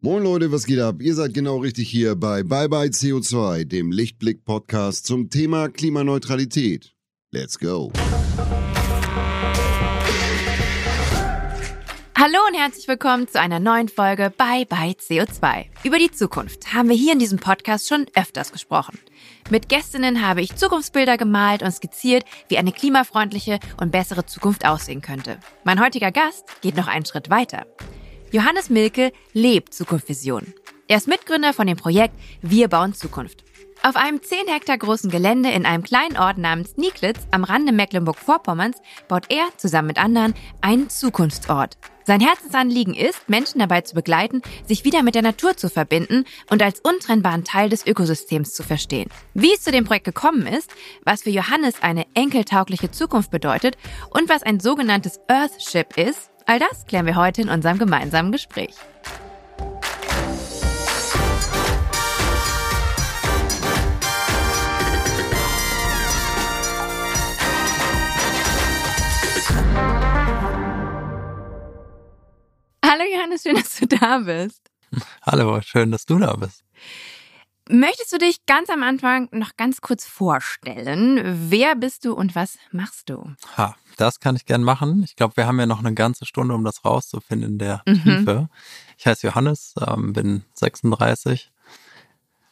Moin Leute, was geht ab? Ihr seid genau richtig hier bei Bye Bye CO2, dem Lichtblick-Podcast zum Thema Klimaneutralität. Let's go! Hallo und herzlich willkommen zu einer neuen Folge Bye Bye CO2. Über die Zukunft haben wir hier in diesem Podcast schon öfters gesprochen. Mit Gästinnen habe ich Zukunftsbilder gemalt und skizziert, wie eine klimafreundliche und bessere Zukunft aussehen könnte. Mein heutiger Gast geht noch einen Schritt weiter. Johannes Milke lebt Zukunftsvision. Er ist Mitgründer von dem Projekt Wir bauen Zukunft. Auf einem 10 Hektar großen Gelände in einem kleinen Ort namens Nieklitz am Rande Mecklenburg-Vorpommerns baut er zusammen mit anderen einen Zukunftsort. Sein Herzensanliegen ist, Menschen dabei zu begleiten, sich wieder mit der Natur zu verbinden und als untrennbaren Teil des Ökosystems zu verstehen. Wie es zu dem Projekt gekommen ist, was für Johannes eine enkeltaugliche Zukunft bedeutet und was ein sogenanntes Earthship ist, all das klären wir heute in unserem gemeinsamen Gespräch. Hallo Johannes, schön, dass du da bist. Hallo, schön, dass du da bist. Möchtest du dich ganz am Anfang noch ganz kurz vorstellen? Wer bist du und was machst du? Ha, das kann ich gern machen. Ich glaube, wir haben ja noch eine ganze Stunde, um das rauszufinden in der mhm. Tiefe. Ich heiße Johannes, ähm, bin 36.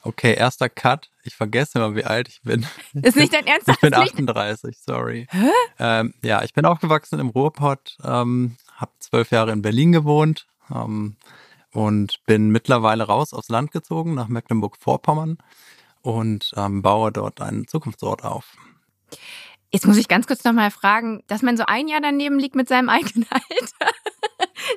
Okay, erster Cut. Ich vergesse immer, wie alt ich bin. Ist nicht dein Ernst? Ich bin 38, sorry. Hä? Ähm, ja, ich bin aufgewachsen im Ruhrpott, ähm, habe zwölf Jahre in Berlin gewohnt ähm, und bin mittlerweile raus aufs Land gezogen, nach Mecklenburg-Vorpommern und ähm, baue dort einen Zukunftsort auf. Jetzt muss ich ganz kurz nochmal fragen, dass man so ein Jahr daneben liegt mit seinem eigenen Alter.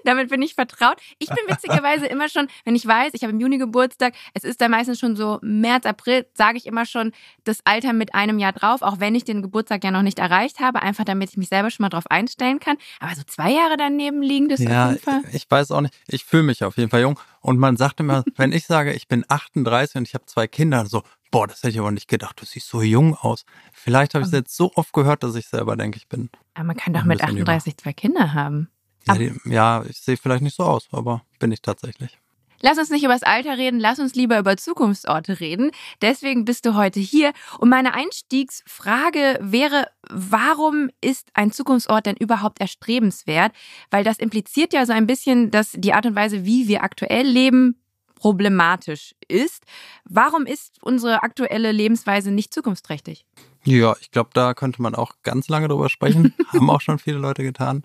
Damit bin ich vertraut. Ich bin witzigerweise immer schon, wenn ich weiß, ich habe im Juni Geburtstag, es ist da meistens schon so März, April, sage ich immer schon das Alter mit einem Jahr drauf, auch wenn ich den Geburtstag ja noch nicht erreicht habe, einfach damit ich mich selber schon mal drauf einstellen kann. Aber so zwei Jahre daneben liegen, das ja, auf jeden Fall. Ich weiß auch nicht. Ich fühle mich auf jeden Fall jung. Und man sagt immer, wenn ich sage, ich bin 38 und ich habe zwei Kinder, so, boah, das hätte ich aber nicht gedacht, du siehst so jung aus. Vielleicht habe ich es jetzt so oft gehört, dass ich selber denke, ich bin. Aber man kann doch mit 38 jünger. zwei Kinder haben. Ja, die, ja, ich sehe vielleicht nicht so aus, aber bin ich tatsächlich. Lass uns nicht über das Alter reden, lass uns lieber über Zukunftsorte reden. Deswegen bist du heute hier. Und meine Einstiegsfrage wäre, warum ist ein Zukunftsort denn überhaupt erstrebenswert? Weil das impliziert ja so ein bisschen, dass die Art und Weise, wie wir aktuell leben, problematisch ist. Warum ist unsere aktuelle Lebensweise nicht zukunftsträchtig? Ja, ich glaube, da könnte man auch ganz lange drüber sprechen. Haben auch schon viele Leute getan.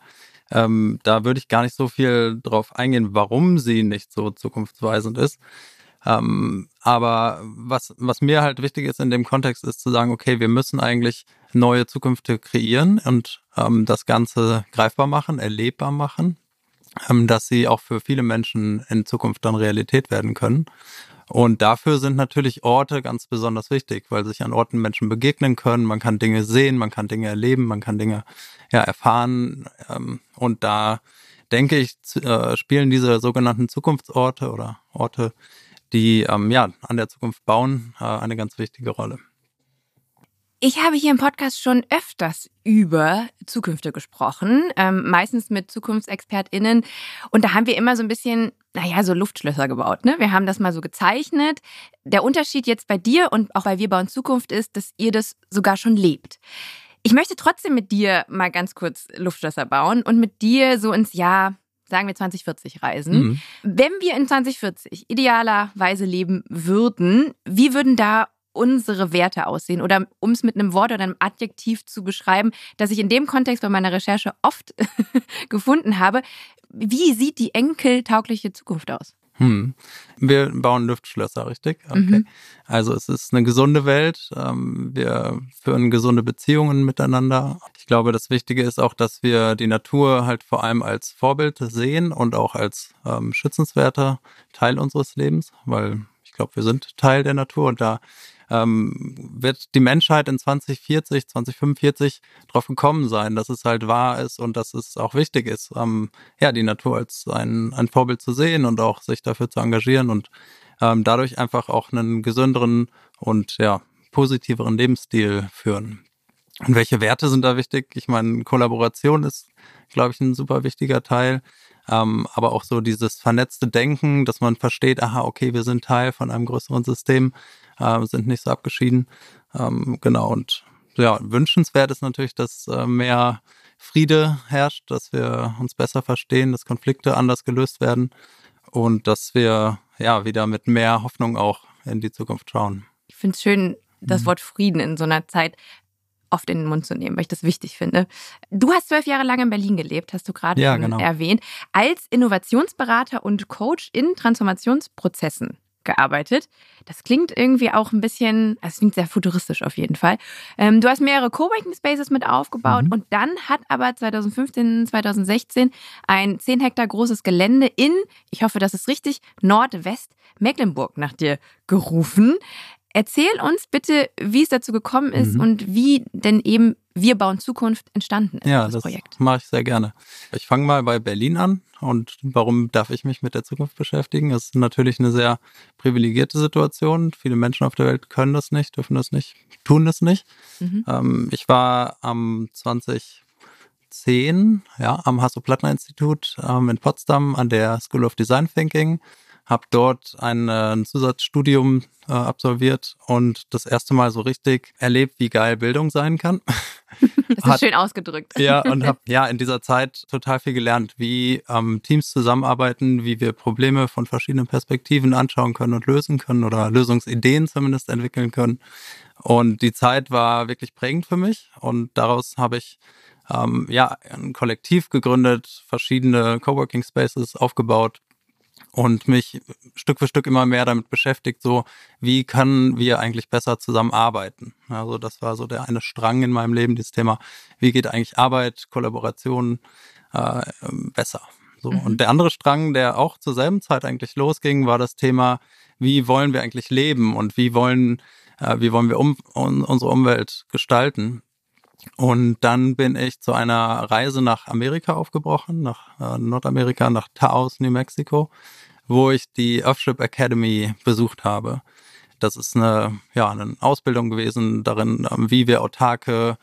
Ähm, da würde ich gar nicht so viel drauf eingehen, warum sie nicht so zukunftsweisend ist. Ähm, aber was, was mir halt wichtig ist in dem Kontext, ist zu sagen, okay, wir müssen eigentlich neue Zukünfte kreieren und ähm, das Ganze greifbar machen, erlebbar machen, dass sie auch für viele Menschen in Zukunft dann Realität werden können. Und dafür sind natürlich Orte ganz besonders wichtig, weil sich an Orten Menschen begegnen können. Man kann Dinge sehen, man kann Dinge erleben, man kann Dinge ja, erfahren. Ähm, und da denke ich, äh, spielen diese sogenannten Zukunftsorte oder Orte, die ähm, ja an der Zukunft bauen, äh, eine ganz wichtige Rolle. Ich habe hier im Podcast schon öfters über Zukünfte gesprochen, ähm, meistens mit ZukunftsexpertInnen. Und da haben wir immer so ein bisschen, naja, so Luftschlösser gebaut. Ne? Wir haben das mal so gezeichnet. Der Unterschied jetzt bei dir und auch bei Wir bauen Zukunft ist, dass ihr das sogar schon lebt. Ich möchte trotzdem mit dir mal ganz kurz Luftschlösser bauen und mit dir so ins Jahr sagen wir 2040 reisen. Mhm. Wenn wir in 2040 idealerweise leben würden, wie würden da unsere Werte aussehen? Oder um es mit einem Wort oder einem Adjektiv zu beschreiben, das ich in dem Kontext bei meiner Recherche oft gefunden habe. Wie sieht die enkeltaugliche Zukunft aus? Hm. Wir bauen Luftschlösser, richtig? Okay. Mhm. Also es ist eine gesunde Welt. Ähm, wir führen gesunde Beziehungen miteinander. Ich glaube, das Wichtige ist auch, dass wir die Natur halt vor allem als Vorbild sehen und auch als ähm, schützenswerter Teil unseres Lebens, weil ich glaube, wir sind Teil der Natur und da ähm, wird die Menschheit in 2040, 2045 darauf gekommen sein, dass es halt wahr ist und dass es auch wichtig ist, ähm, ja, die Natur als ein, ein Vorbild zu sehen und auch sich dafür zu engagieren und ähm, dadurch einfach auch einen gesünderen und ja, positiveren Lebensstil führen. Und welche Werte sind da wichtig? Ich meine, Kollaboration ist, glaube ich, ein super wichtiger Teil. Ähm, aber auch so dieses vernetzte Denken, dass man versteht, aha, okay, wir sind Teil von einem größeren System, äh, sind nicht so abgeschieden. Ähm, genau, und ja, wünschenswert ist natürlich, dass äh, mehr Friede herrscht, dass wir uns besser verstehen, dass Konflikte anders gelöst werden und dass wir ja wieder mit mehr Hoffnung auch in die Zukunft schauen. Ich finde es schön, das mhm. Wort Frieden in so einer Zeit oft in den Mund zu nehmen, weil ich das wichtig finde. Du hast zwölf Jahre lang in Berlin gelebt, hast du gerade ja, genau. erwähnt, als Innovationsberater und Coach in Transformationsprozessen gearbeitet. Das klingt irgendwie auch ein bisschen, es klingt sehr futuristisch auf jeden Fall. Ähm, du hast mehrere Coworking Spaces mit aufgebaut mhm. und dann hat aber 2015, 2016 ein 10 Hektar großes Gelände in, ich hoffe, das ist richtig, Nordwest Mecklenburg nach dir gerufen. Erzähl uns bitte, wie es dazu gekommen ist mhm. und wie denn eben Wir bauen Zukunft entstanden ist, ja, das, das Projekt. mache ich sehr gerne. Ich fange mal bei Berlin an und warum darf ich mich mit der Zukunft beschäftigen? Das ist natürlich eine sehr privilegierte Situation. Viele Menschen auf der Welt können das nicht, dürfen das nicht, tun das nicht. Mhm. Ähm, ich war am 2010 ja, am Hasso-Plattner-Institut ähm, in Potsdam an der School of Design Thinking habe dort ein, äh, ein Zusatzstudium äh, absolviert und das erste Mal so richtig erlebt, wie geil Bildung sein kann. Das ist schön ausgedrückt. Ja, und habe ja in dieser Zeit total viel gelernt, wie ähm, Teams zusammenarbeiten, wie wir Probleme von verschiedenen Perspektiven anschauen können und lösen können oder Lösungsideen zumindest entwickeln können. Und die Zeit war wirklich prägend für mich und daraus habe ich ähm, ja ein Kollektiv gegründet, verschiedene Coworking Spaces aufgebaut und mich Stück für Stück immer mehr damit beschäftigt, so wie können wir eigentlich besser zusammenarbeiten. Also das war so der eine Strang in meinem Leben, dieses Thema, wie geht eigentlich Arbeit, Kollaboration äh, besser. So. Mhm. Und der andere Strang, der auch zur selben Zeit eigentlich losging, war das Thema, wie wollen wir eigentlich leben und wie wollen, äh, wie wollen wir um, un, unsere Umwelt gestalten. Und dann bin ich zu einer Reise nach Amerika aufgebrochen, nach äh, Nordamerika, nach Taos, New Mexico, wo ich die Earthship Academy besucht habe. Das ist eine, ja, eine Ausbildung gewesen darin, ähm, wie wir autarke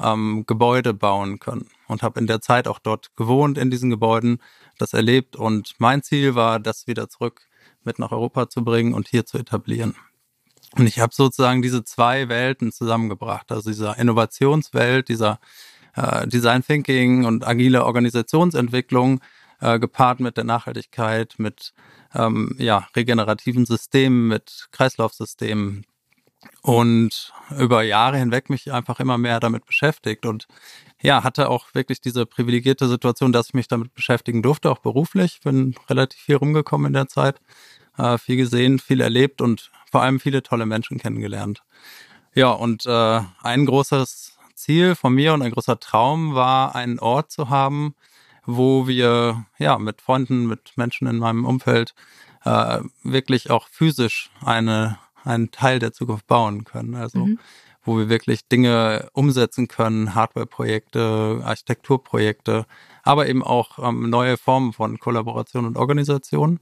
ähm, Gebäude bauen können. Und habe in der Zeit auch dort gewohnt, in diesen Gebäuden, das erlebt. Und mein Ziel war, das wieder zurück mit nach Europa zu bringen und hier zu etablieren. Und ich habe sozusagen diese zwei Welten zusammengebracht, also dieser Innovationswelt, dieser äh, Design Thinking und agile Organisationsentwicklung äh, gepaart mit der Nachhaltigkeit, mit ähm, ja, regenerativen Systemen, mit Kreislaufsystemen und über Jahre hinweg mich einfach immer mehr damit beschäftigt und ja, hatte auch wirklich diese privilegierte Situation, dass ich mich damit beschäftigen durfte, auch beruflich. Bin relativ viel rumgekommen in der Zeit, äh, viel gesehen, viel erlebt und vor allem viele tolle Menschen kennengelernt. Ja, und äh, ein großes Ziel von mir und ein großer Traum war, einen Ort zu haben, wo wir ja mit Freunden, mit Menschen in meinem Umfeld äh, wirklich auch physisch eine, einen Teil der Zukunft bauen können. Also mhm. wo wir wirklich Dinge umsetzen können, Hardware-Projekte, Architekturprojekte, aber eben auch ähm, neue Formen von Kollaboration und Organisation.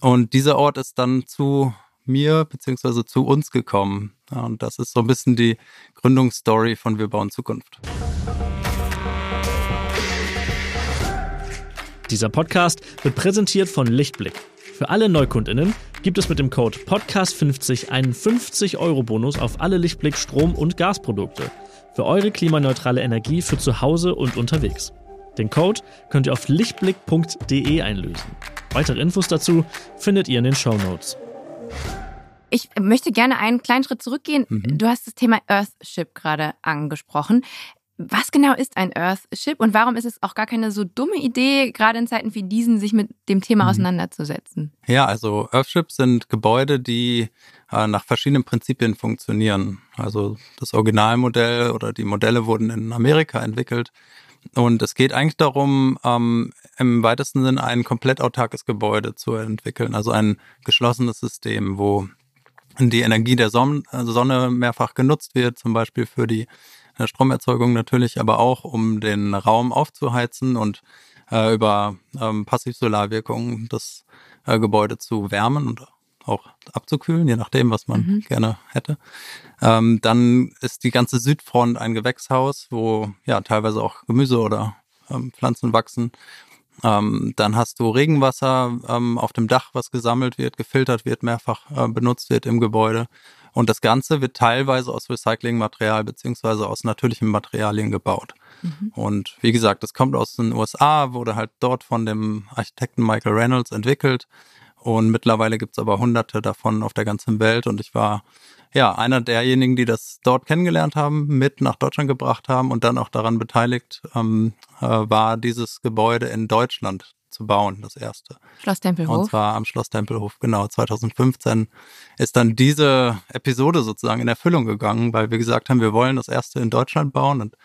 Und dieser Ort ist dann zu mir beziehungsweise zu uns gekommen. Ja, und das ist so ein bisschen die Gründungsstory von Wir bauen Zukunft. Dieser Podcast wird präsentiert von Lichtblick. Für alle Neukundinnen gibt es mit dem Code Podcast50 einen 50-Euro-Bonus auf alle Lichtblick Strom- und Gasprodukte. Für eure klimaneutrale Energie für zu Hause und unterwegs. Den Code könnt ihr auf lichtblick.de einlösen. Weitere Infos dazu findet ihr in den Show Notes. Ich möchte gerne einen kleinen Schritt zurückgehen. Mhm. Du hast das Thema Earthship gerade angesprochen. Was genau ist ein Earthship und warum ist es auch gar keine so dumme Idee, gerade in Zeiten wie diesen, sich mit dem Thema mhm. auseinanderzusetzen? Ja, also Earthships sind Gebäude, die äh, nach verschiedenen Prinzipien funktionieren. Also das Originalmodell oder die Modelle wurden in Amerika entwickelt. Und es geht eigentlich darum, ähm, im weitesten Sinne ein komplett autarkes Gebäude zu entwickeln, also ein geschlossenes System, wo die Energie der Sonne mehrfach genutzt wird, zum Beispiel für die äh, Stromerzeugung natürlich, aber auch um den Raum aufzuheizen und äh, über ähm, Passivsolarwirkung das äh, Gebäude zu wärmen und auch abzukühlen, je nachdem, was man mhm. gerne hätte. Ähm, dann ist die ganze Südfront ein Gewächshaus, wo ja teilweise auch Gemüse oder ähm, Pflanzen wachsen Ähm, dann hast du Regenwasser ähm, auf dem Dach, was gesammelt wird, gefiltert wird, mehrfach äh, benutzt wird im Gebäude. Und das Ganze wird teilweise aus Recyclingmaterial beziehungsweise aus natürlichen Materialien gebaut. Mhm. Und wie gesagt, das kommt aus den USA, wurde halt dort von dem Architekten Michael Reynolds entwickelt. Und mittlerweile gibt es aber hunderte davon auf der ganzen Welt. Und ich war ja einer derjenigen, die das dort kennengelernt haben, mit nach Deutschland gebracht haben und dann auch daran beteiligt ähm, äh, war, dieses Gebäude in Deutschland zu bauen, das erste. Schloss Tempelhof. Und zwar am Schloss Tempelhof, genau. 2015 ist dann diese Episode sozusagen in Erfüllung gegangen, weil wir gesagt haben, wir wollen das erste in Deutschland bauen. Und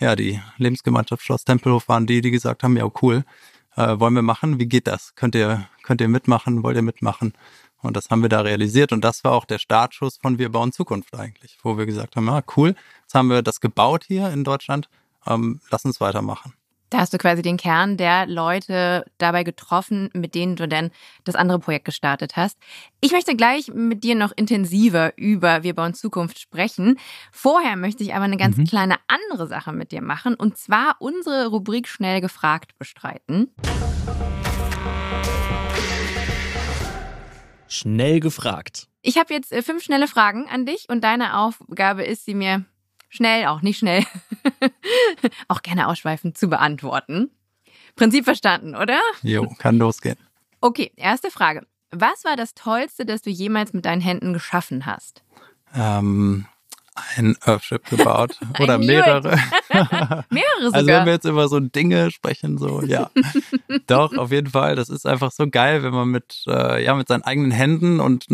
ja, die Lebensgemeinschaft Schloss Tempelhof waren die, die gesagt haben, ja, cool, äh, wollen wir machen? Wie geht das? Könnt ihr, könnt ihr mitmachen? Wollt ihr mitmachen? Und das haben wir da realisiert. Und das war auch der Startschuss von Wir bauen Zukunft eigentlich, wo wir gesagt haben, ah, cool, jetzt haben wir das gebaut hier in Deutschland, ähm, lass uns weitermachen. Da hast du quasi den Kern der Leute dabei getroffen, mit denen du dann das andere Projekt gestartet hast. Ich möchte gleich mit dir noch intensiver über Wir bauen Zukunft sprechen. Vorher möchte ich aber eine ganz mhm. kleine andere Sache mit dir machen und zwar unsere Rubrik Schnell gefragt bestreiten. Schnell gefragt. Ich habe jetzt äh, fünf schnelle Fragen an dich und deine Aufgabe ist, sie mir schnell, auch nicht schnell, auch gerne ausschweifend zu beantworten. Prinzip verstanden, oder? Jo, kann losgehen. Okay, erste Frage. Was war das Tollste, das du jemals mit deinen Händen geschaffen hast? Ähm, ein Earthship gebaut oder mehrere. mehrere sogar. Also wenn wir jetzt über so Dinge sprechen, so ja, doch auf jeden Fall. Das ist einfach so geil, wenn man mit äh, ja mit seinen eigenen Händen und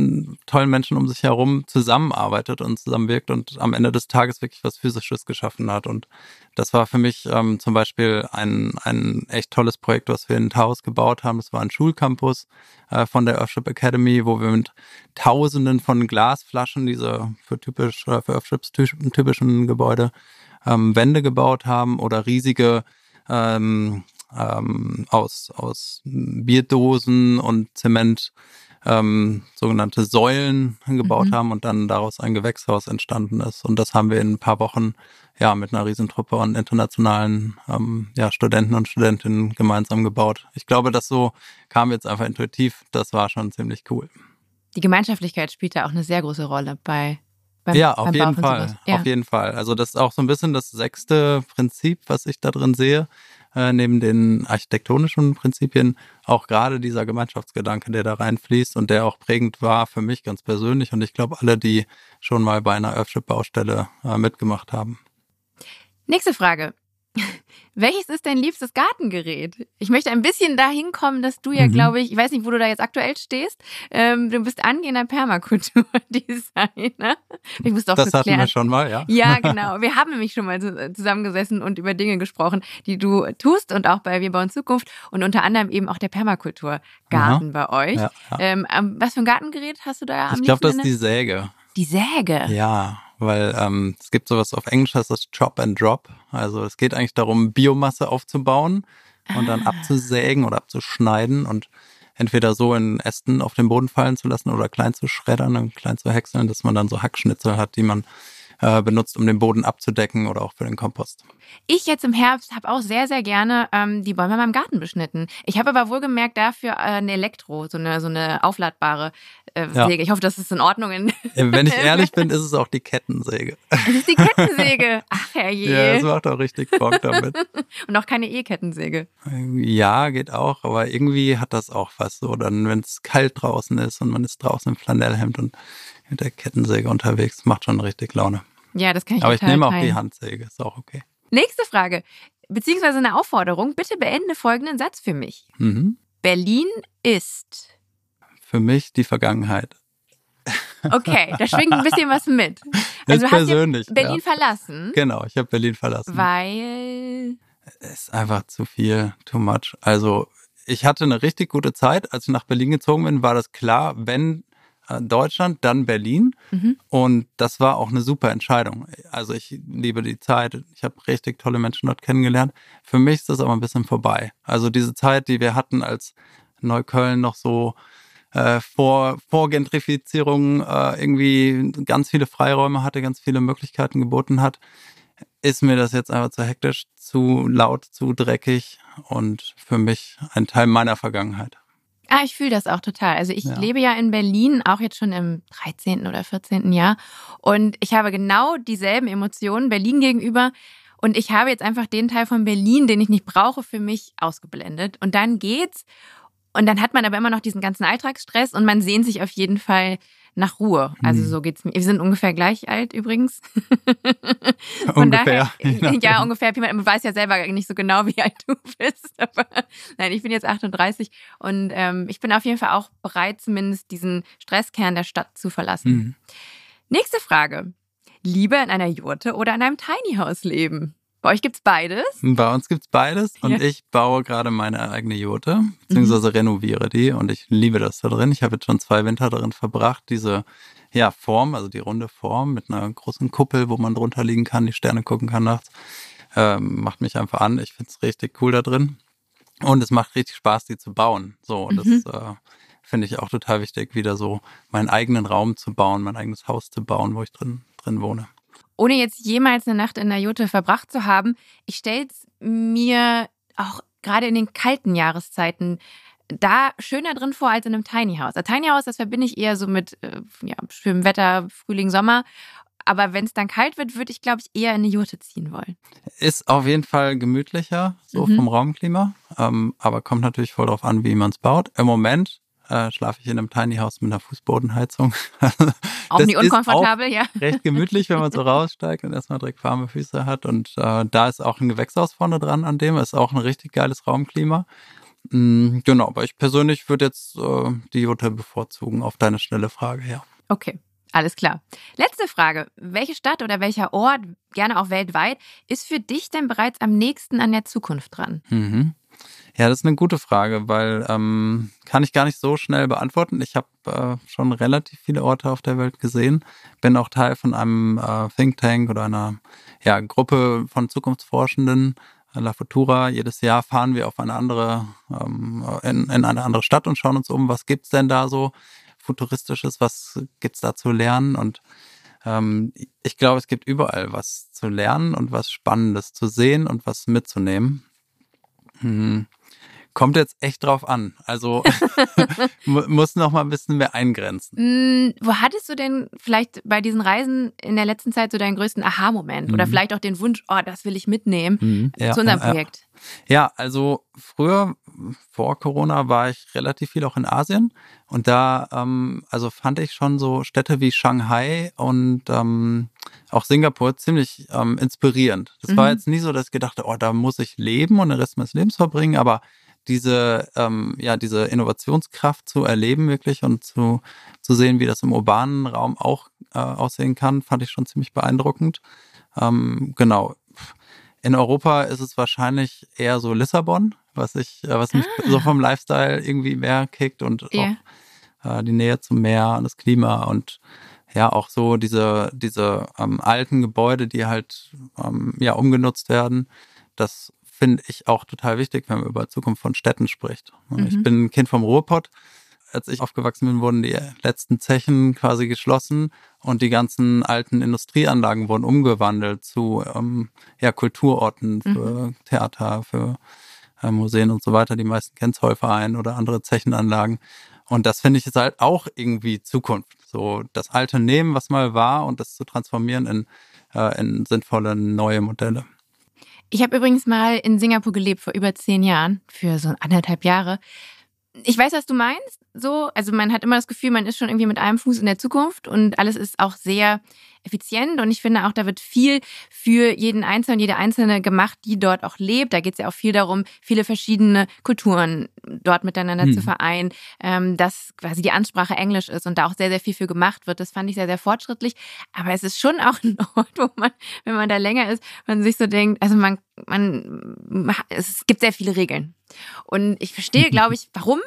tollen Menschen um sich herum zusammenarbeitet und zusammenwirkt und am Ende des Tages wirklich was Physisches geschaffen hat. Und das war für mich ähm, zum Beispiel ein ein echt tolles Projekt, was wir in Taos gebaut haben. Das war ein Schulcampus äh, von der Earthship Academy, wo wir mit Tausenden von Glasflaschen diese für typisch oder für typischen Gebäude ähm, Wände gebaut haben oder riesige ähm, ähm, aus, aus Bierdosen und Zement ähm, sogenannte Säulen gebaut mhm. haben und dann daraus ein Gewächshaus entstanden ist. Und das haben wir in ein paar Wochen ja mit einer Riesentruppe und internationalen ähm, ja, Studenten und Studentinnen gemeinsam gebaut. Ich glaube, das so kam jetzt einfach intuitiv. Das war schon ziemlich cool. Die Gemeinschaftlichkeit spielt da auch eine sehr große Rolle bei beim, ja, auf jeden Fall. Ja. Auf jeden Fall. Also das ist auch so ein bisschen das sechste Prinzip, was ich da drin sehe, äh, neben den architektonischen Prinzipien, auch gerade dieser Gemeinschaftsgedanke, der da reinfließt und der auch prägend war für mich ganz persönlich und ich glaube alle, die schon mal bei einer Earthship-Baustelle äh, mitgemacht haben. Nächste Frage. Welches ist dein liebstes Gartengerät? Ich möchte ein bisschen dahin kommen, dass du ja, mhm. glaube ich, ich weiß nicht, wo du da jetzt aktuell stehst. Ähm, du bist angehender Permakulturdesigner. Ich muss doch das hatten klären. wir schon mal, ja. Ja, genau. Wir haben nämlich schon mal zusammengesessen und über Dinge gesprochen, die du tust und auch bei Wir bauen Zukunft und unter anderem eben auch der Permakulturgarten bei euch. Ja, ja. Ähm, was für ein Gartengerät hast du da am Ich glaube, das ist die Säge. Die Säge? Ja, weil ähm, es gibt sowas auf Englisch, das ist Chop and Drop. Also es geht eigentlich darum, Biomasse aufzubauen und dann ah. abzusägen oder abzuschneiden und entweder so in Ästen auf den Boden fallen zu lassen oder klein zu schreddern und klein zu häckseln, dass man dann so Hackschnitzel hat, die man äh, benutzt, um den Boden abzudecken oder auch für den Kompost. Ich jetzt im Herbst habe auch sehr, sehr gerne ähm, die Bäume in meinem Garten beschnitten. Ich habe aber wohlgemerkt dafür äh, eine Elektro, so eine, so eine aufladbare äh, ja. Säge. Ich hoffe, das ist in Ordnung. In Wenn ich ehrlich bin, ist es auch die Kettensäge. Es ist die Kettensäge. Ach herrje. Ja, das macht auch richtig Bock damit. Und auch keine E-Kettensäge. Ja, geht auch, aber irgendwie hat das auch was so. Dann, wenn es kalt draußen ist und man ist draußen im Flanellhemd und mit der Kettensäge unterwegs. Macht schon richtig Laune. Ja, das kann ich Aber ich nehme auch teilen. die Handsäge, ist auch okay. Nächste Frage, beziehungsweise eine Aufforderung. Bitte beende folgenden Satz für mich. Mhm. Berlin ist. Für mich die Vergangenheit. Okay, da schwingt ein bisschen was mit. Also ist persönlich. Berlin ja. verlassen. Genau, ich habe Berlin verlassen. Weil. Es ist einfach zu viel, too much. Also, ich hatte eine richtig gute Zeit. Als ich nach Berlin gezogen bin, war das klar, wenn Deutschland, dann Berlin. Mhm. Und das war auch eine super Entscheidung. Also ich liebe die Zeit. Ich habe richtig tolle Menschen dort kennengelernt. Für mich ist das aber ein bisschen vorbei. Also diese Zeit, die wir hatten, als Neukölln noch so äh, vor, vor Gentrifizierung äh, irgendwie ganz viele Freiräume hatte, ganz viele Möglichkeiten geboten hat. ist mir das jetzt einfach zu hektisch, zu laut, zu dreckig und für mich ein Teil meiner Vergangenheit. Ah, ich fühle das auch total. Also ich ja. lebe ja in Berlin, auch jetzt schon im 13. oder 14. Jahr. Und ich habe genau dieselben Emotionen Berlin gegenüber. Und ich habe jetzt einfach den Teil von Berlin, den ich nicht brauche, für mich ausgeblendet. Und dann geht's. Und dann hat man aber immer noch diesen ganzen Alltagsstress und man sehnt sich auf jeden Fall nach Ruhe. Also mhm. so geht's mir. Wir sind ungefähr gleich alt übrigens. ungefähr. Daher, ja, ungefähr. Man weiß ja selber nicht so genau, wie alt du bist. Aber nein, ich bin jetzt 38 und ähm, ich bin auf jeden Fall auch bereit, zumindest diesen Stresskern der Stadt zu verlassen. Mhm. Nächste Frage. Lieber in einer Jurte oder in einem Tiny House leben? Bei euch gibt's beides? Bei uns gibt's beides und ja. ich baue gerade meine eigene Jurte, beziehungsweise mhm. renoviere die und ich liebe das da drin. Ich habe jetzt schon zwei Winter darin verbracht, diese ja, Form, also die runde Form mit einer großen Kuppel, wo man drunter liegen kann, die Sterne gucken kann nachts. Ähm, macht mich einfach an. Ich finde es richtig cool da drin. Und es macht richtig Spaß, die zu bauen. So, und mhm. das äh, finde ich auch total wichtig, wieder so meinen eigenen Raum zu bauen, mein eigenes Haus zu bauen, wo ich drin, drin wohne ohne jetzt jemals eine Nacht in der Jute verbracht zu haben, ich stelle es mir auch gerade in den kalten Jahreszeiten da schöner drin vor als in einem Tiny House. Ein Tiny House, das verbinde ich eher so mit äh, ja, schönem Wetter, Frühling, Sommer. Aber wenn es dann kalt wird, würde ich, glaube ich, eher in eine Jurte ziehen wollen. Ist auf jeden Fall gemütlicher, so mhm. vom Raumklima. Ähm, aber kommt natürlich voll darauf an, wie man es baut. Im Moment äh, schlafe ich in einem Tiny House mit einer Fußbodenheizung. auch nicht unkomfortabel, auch ja. Recht gemütlich, wenn man so raussteigt und erstmal direkt warme Füße hat. Und äh, da ist auch ein Gewächshaus vorne dran an dem. Ist auch ein richtig geiles Raumklima. Mhm, genau, aber ich persönlich würde jetzt äh, die Jutta bevorzugen auf deine schnelle Frage, ja. Okay. Alles klar. Letzte Frage. Welche Stadt oder welcher Ort, gerne auch weltweit, ist für dich denn bereits am nächsten an der Zukunft dran? Mhm. Ja, das ist eine gute Frage, weil ähm, kann ich gar nicht so schnell beantworten. Ich habe äh, schon relativ viele Orte auf der Welt gesehen, bin auch Teil von einem äh, Think Tank oder einer ja, Gruppe von Zukunftsforschenden, äh, La Futura. Jedes Jahr fahren wir auf eine andere, ähm, in, in eine andere Stadt und schauen uns um, was gibt's denn da so futuristisches, was gibt's da zu lernen und ähm, ich glaube, es gibt überall was zu lernen und was Spannendes zu sehen und was mitzunehmen. Hm. Kommt jetzt echt drauf an. Also muss noch mal ein bisschen mehr eingrenzen. Mm, wo hattest du denn vielleicht bei diesen Reisen in der letzten Zeit so deinen größten Aha-Moment? Mhm. Oder vielleicht auch den Wunsch, oh, das will ich mitnehmen mhm. ja, zu unserem Projekt? Ja. ja, also früher, vor Corona, war ich relativ viel auch in Asien. Und da, ähm, also fand ich schon so Städte wie Shanghai und ähm, auch Singapur ziemlich ähm, inspirierend. Das mhm. war jetzt nie so, dass ich gedacht oh, da muss ich leben und den Rest meines Lebens verbringen, aber diese, ähm, ja, diese Innovationskraft zu erleben wirklich und zu, zu sehen, wie das im urbanen Raum auch äh, aussehen kann, fand ich schon ziemlich beeindruckend. Ähm, genau. In Europa ist es wahrscheinlich eher so Lissabon, was ich, äh, was mich ah. so vom Lifestyle irgendwie mehr kickt und yeah. auch äh, die Nähe zum Meer und das Klima und ja auch so diese, diese ähm, alten Gebäude, die halt ähm, ja umgenutzt werden. Das finde ich auch total wichtig, wenn man über Zukunft von Städten spricht. Mhm. Ich bin ein Kind vom Ruhrpott. Als ich aufgewachsen bin, wurden die letzten Zechen quasi geschlossen und die ganzen alten Industrieanlagen wurden umgewandelt zu ähm, ja, Kulturorten für mhm. Theater, für äh, Museen und so weiter. Die meisten kennen Zollverein oder andere Zechenanlagen. Und das finde ich ist halt auch irgendwie Zukunft. So das Alte nehmen, was mal war, und das zu transformieren in, äh, in sinnvolle neue Modelle. Ich habe übrigens mal in Singapur gelebt vor über zehn Jahren, für so anderthalb Jahre. Ich weiß, was du meinst. So, also man hat immer das Gefühl, man ist schon irgendwie mit einem Fuß in der Zukunft und alles ist auch sehr effizient und ich finde auch, da wird viel für jeden Einzelnen, jede Einzelne gemacht, die dort auch lebt. Da geht es ja auch viel darum, viele verschiedene Kulturen dort miteinander hm. zu vereinen, ähm, dass quasi die Ansprache Englisch ist und da auch sehr, sehr viel für gemacht wird. Das fand ich sehr, sehr fortschrittlich. Aber es ist schon auch ein Ort, wo man, wenn man da länger ist, man sich so denkt, also man, man, es gibt sehr viele Regeln. Und ich verstehe, glaube ich, warum,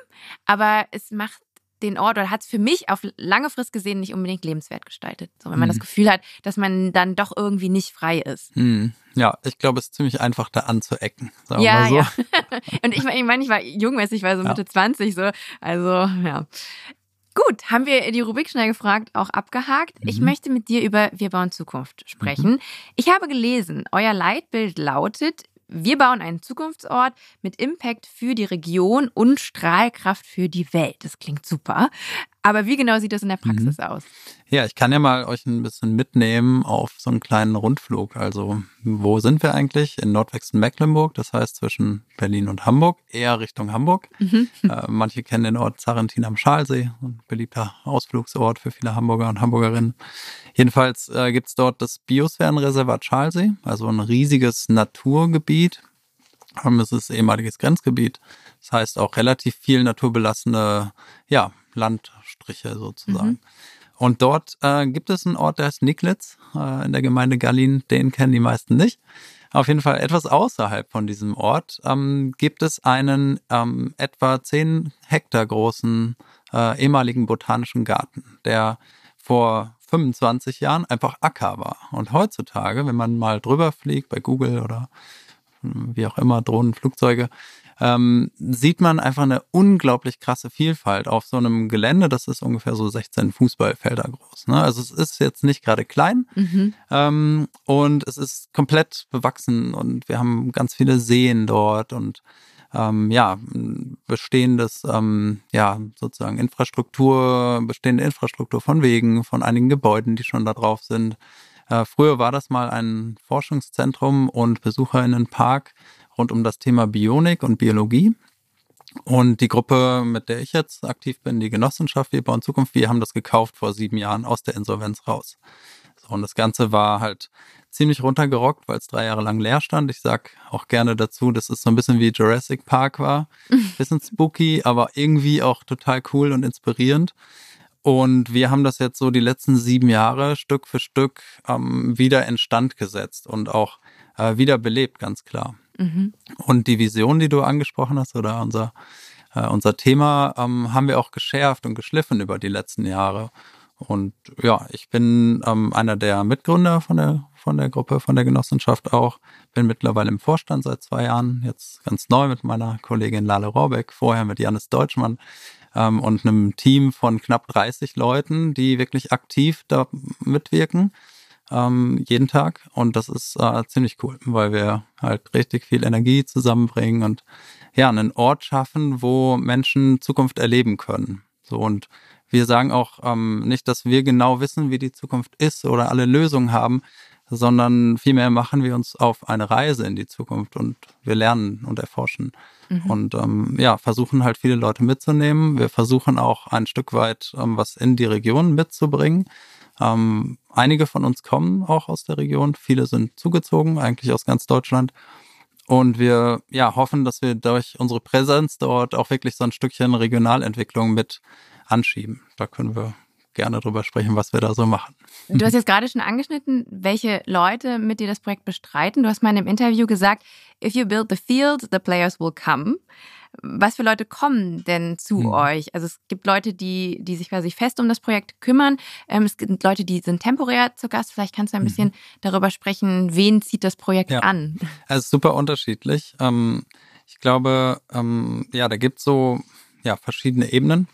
aber es macht den Ort oder hat es für mich auf lange Frist gesehen nicht unbedingt lebenswert gestaltet. So, wenn man mhm. das Gefühl hat, dass man dann doch irgendwie nicht frei ist. Mhm. Ja, ich glaube, es ist ziemlich einfach, da anzuecken. Ja, so. ja. Und ich meine, ich, mein, ich war jung, ich war so Mitte ja. 20, so. Also, ja. Gut, haben wir die Rubrik schnell gefragt, auch abgehakt. Ich Mhm. möchte mit dir über Wir bauen Zukunft sprechen. Ich habe gelesen, euer Leitbild lautet, wir bauen einen Zukunftsort mit Impact für die Region und Strahlkraft für die Welt. Das klingt super. Aber wie genau sieht das in der Praxis aus? Ja, ich kann ja mal euch ein bisschen mitnehmen auf so einen kleinen Rundflug. Also, wo sind wir eigentlich? In Nordwesten-Mecklenburg, das heißt zwischen Berlin und Hamburg, eher Richtung Hamburg. Mhm. Äh, manche kennen den Ort Zarentin am Schalsee, ein beliebter Ausflugsort für viele Hamburger und Hamburgerinnen. Jedenfalls äh, gibt's dort das Biosphärenreservat Schalsee, also ein riesiges Naturgebiet. Es ist ehemaliges Grenzgebiet. Das heißt auch relativ viel naturbelassene ja, Landstriche sozusagen. Und dort äh, gibt es einen Ort, der heißt Niklitz äh, in der Gemeinde Gallin. Den kennen die meisten nicht. Auf jeden Fall etwas außerhalb von diesem Ort ähm, gibt es einen ähm, etwa 10 Hektar großen äh, ehemaligen botanischen Garten, der vor 25 Jahren einfach Acker war. Und heutzutage, wenn man mal drüber fliegt bei Google oder wie auch immer, Drohnen, Flugzeuge, ähm, sieht man einfach eine unglaublich krasse Vielfalt auf so einem Gelände. Das ist ungefähr so 16 Fußballfelder groß. Ne? Also es ist jetzt nicht gerade klein Mhm. ähm, und es ist komplett bewachsen und wir haben ganz viele Seen dort und ähm, ja, bestehendes, ähm, ja, sozusagen Infrastruktur, bestehende Infrastruktur von Wegen, von einigen Gebäuden, die schon da drauf sind. Äh, früher war das mal ein Forschungszentrum und BesucherInnenpark rund um das Thema Bionik und Biologie. Und die Gruppe, mit der ich jetzt aktiv bin, die Genossenschaft Wir bauen Zukunft, wir haben das gekauft vor sieben Jahren aus der Insolvenz raus. So, und das Ganze war halt ziemlich runtergerockt, weil es drei Jahre lang leer stand. Ich sag auch gerne dazu, dass es so ein bisschen wie Jurassic Park war. Bisschen spooky, aber irgendwie auch total cool und inspirierend. Und wir haben das jetzt so die letzten sieben Jahre Stück für Stück ähm, wieder instand gesetzt und auch äh, wieder belebt, ganz klar. Mhm. Und die Vision, die du angesprochen hast, oder unser, äh, unser Thema, ähm, haben wir auch geschärft und geschliffen über die letzten Jahre. Und ja, ich bin ähm, einer der Mitgründer von der, von der Gruppe, von der Genossenschaft auch. Bin mittlerweile im Vorstand seit zwei Jahren, jetzt ganz neu mit meiner Kollegin Lale Rohrbeck, vorher mit Janis Deutschmann ähm, und einem Team von knapp 30 Leuten, die wirklich aktiv da mitwirken ähm, jeden Tag. Und das ist äh, ziemlich cool, weil wir halt richtig viel Energie zusammenbringen und ja, einen Ort schaffen, wo Menschen Zukunft erleben können. So und wir sagen auch ähm, nicht, dass wir genau wissen, wie die Zukunft ist oder alle Lösungen haben, sondern vielmehr machen wir uns auf eine Reise in die Zukunft und wir lernen und erforschen und ähm, ja, versuchen halt viele Leute mitzunehmen. Wir versuchen auch ein Stück weit ähm, was in die Region mitzubringen. Ähm, einige von uns kommen auch aus der Region, viele sind zugezogen, eigentlich aus ganz Deutschland. Und wir ja, hoffen, dass wir durch unsere Präsenz dort auch wirklich so ein Stückchen Regionalentwicklung mit anschieben. Da können wir gerne drüber sprechen, was wir da so machen. Du hast jetzt gerade schon angeschnitten, welche Leute mit dir das Projekt bestreiten. Du hast mal in einem Interview gesagt, if you build the field, the players will come. Was für Leute kommen denn zu Mhm. euch? Also es gibt Leute, die, die sich quasi fest um das Projekt kümmern. Ähm, es gibt Leute, die sind temporär zu Gast. Vielleicht kannst du ein bisschen darüber sprechen, wen zieht das Projekt Ja. an? Also super unterschiedlich. Ähm, ich glaube, ähm, ja, da gibt es so ja, verschiedene Ebenen.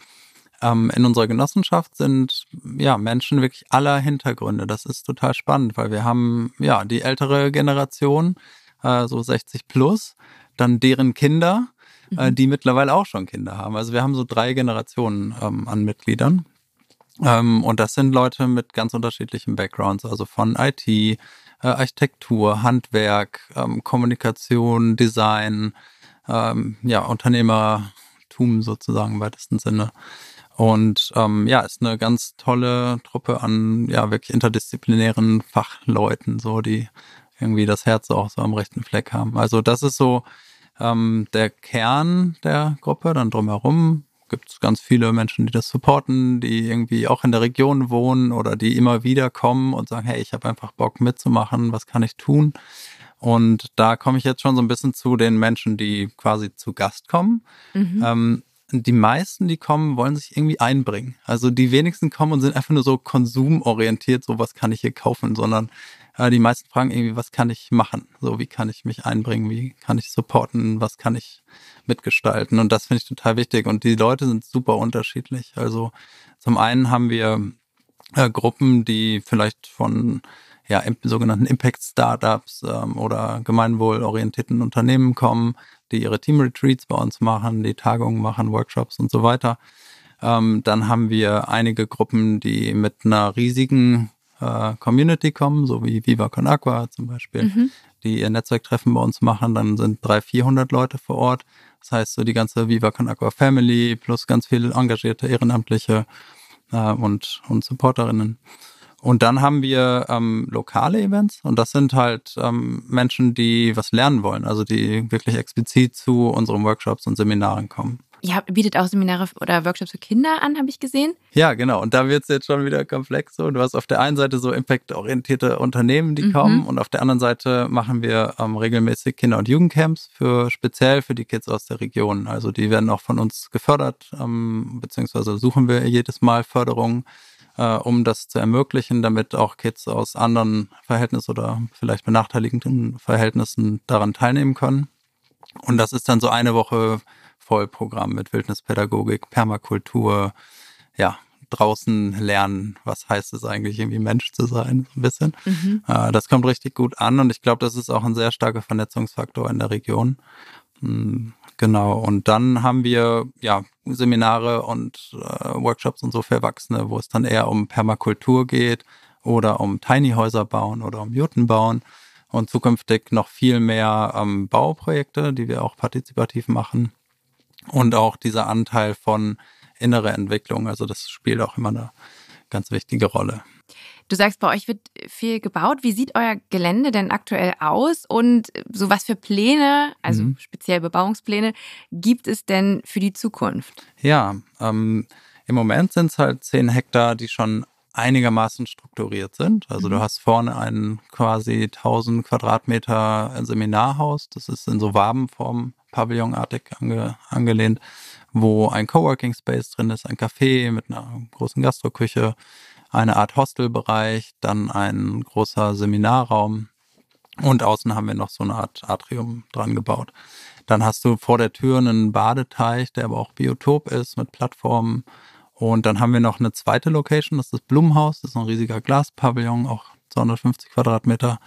Ähm, in unserer Genossenschaft sind ja Menschen wirklich aller Hintergründe. Das ist total spannend, weil wir haben ja die ältere Generation, äh, so 60 plus, dann deren Kinder, äh, die mittlerweile auch schon Kinder haben. Also wir haben so drei Generationen ähm, an Mitgliedern. Ähm, und das sind Leute mit ganz unterschiedlichen Backgrounds, also von IT, äh, Architektur, Handwerk, ähm, Kommunikation, Design, ähm, ja, Unternehmertum sozusagen im weitesten Sinne. Und ähm, ja, ist eine ganz tolle Truppe an ja wirklich interdisziplinären Fachleuten, so die irgendwie das Herz auch so am rechten Fleck haben. Also das ist so ähm, der Kern der Gruppe. Dann drumherum gibt es ganz viele Menschen, die das supporten, die irgendwie auch in der Region wohnen oder die immer wieder kommen und sagen, hey, ich habe einfach Bock mitzumachen, was kann ich tun? Und da komme ich jetzt schon so ein bisschen zu den Menschen, die quasi zu Gast kommen. Mhm. Ähm, die meisten, die kommen, wollen sich irgendwie einbringen. Also die wenigsten kommen und sind einfach nur so konsumorientiert, so was kann ich hier kaufen, sondern Äh, die meisten fragen irgendwie, was kann ich machen? So, wie kann ich mich einbringen? Wie kann ich supporten? Was kann ich mitgestalten? Und das finde ich total wichtig. Und die Leute sind super unterschiedlich. Also zum einen haben wir äh, Gruppen, die vielleicht von ja, sogenannten Impact-Startups ähm, oder gemeinwohlorientierten Unternehmen kommen, die ihre Team-Retreats bei uns machen, die Tagungen machen, Workshops und so weiter. Ähm, dann haben wir einige Gruppen, die mit einer riesigen äh, Community kommen, so wie Viva Con Aqua zum Beispiel, mhm. die ihr Netzwerktreffen bei uns machen. Dann sind 300, 400 Leute vor Ort. Das heißt, so die ganze Viva Con Aqua Family plus ganz viele engagierte Ehrenamtliche äh, und, und Supporterinnen. Und dann haben wir ähm, lokale Events und das sind halt ähm, Menschen, die was lernen wollen, also die wirklich explizit zu unseren Workshops und Seminaren kommen. Ihr bietet auch Seminare oder Workshops für Kinder an, habe ich gesehen. Ja, genau. Und da wird es jetzt schon wieder komplex. So. Du hast auf der einen Seite so impactorientierte Unternehmen, die mhm. kommen, und auf der anderen Seite machen wir ähm, regelmäßig Kinder- und Jugendcamps für speziell für die Kids aus der Region. Also die werden auch von uns gefördert, ähm, beziehungsweise suchen wir jedes Mal Förderungen äh, um das zu ermöglichen, damit auch Kids aus anderen Verhältnissen oder vielleicht benachteiligenden Verhältnissen daran teilnehmen können. Und das ist dann so eine Woche Vollprogramm mit Wildnispädagogik, Permakultur, ja, draußen lernen, was heißt es eigentlich, irgendwie Mensch zu sein, so ein bisschen. Mhm. Äh, das kommt richtig gut an und ich glaube, das ist auch ein sehr starker Vernetzungsfaktor in der Region. Genau. Und dann haben wir ja Seminare und äh, Workshops und so für Erwachsene, wo es dann eher um Permakultur geht oder um Tiny Häuser bauen oder um Jurten bauen und zukünftig noch viel mehr ähm, Bauprojekte, die wir auch partizipativ machen und auch dieser Anteil von innere Entwicklung. Also das spielt auch immer eine ganz wichtige Rolle. Du sagst, bei euch wird viel gebaut. Wie sieht euer Gelände denn aktuell aus? Und so was für Pläne, also mhm. speziell Bebauungspläne, gibt es denn für die Zukunft? Ja, ähm, im Moment sind es halt zehn Hektar, die schon einigermaßen strukturiert sind. Also mhm. du hast vorne ein quasi 1000 Quadratmeter Seminarhaus. Das ist in so Wabenform, pavillonartig ange, angelehnt, wo ein Coworking Space drin ist, ein Café mit einer großen Gastroküche, eine Art Hostelbereich, dann ein großer Seminarraum und außen haben wir noch so eine Art Atrium dran gebaut. Dann hast du vor der Tür einen Badeteich, der aber auch Biotop ist mit Plattformen. Und dann haben wir noch eine zweite Location, das ist das Blumenhaus, das ist ein riesiger Glaspavillon, auch 250 Quadratmeter,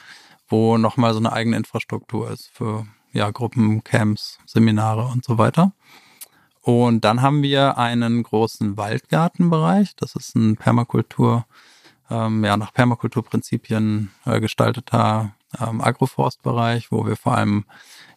wo nochmal so eine eigene Infrastruktur ist für ja, Gruppen, Camps, Seminare und so weiter. Und dann haben wir einen großen Waldgartenbereich. Das ist ein Permakultur, ähm, ja, nach Permakulturprinzipien äh, gestalteter ähm, Agroforstbereich, wo wir vor allem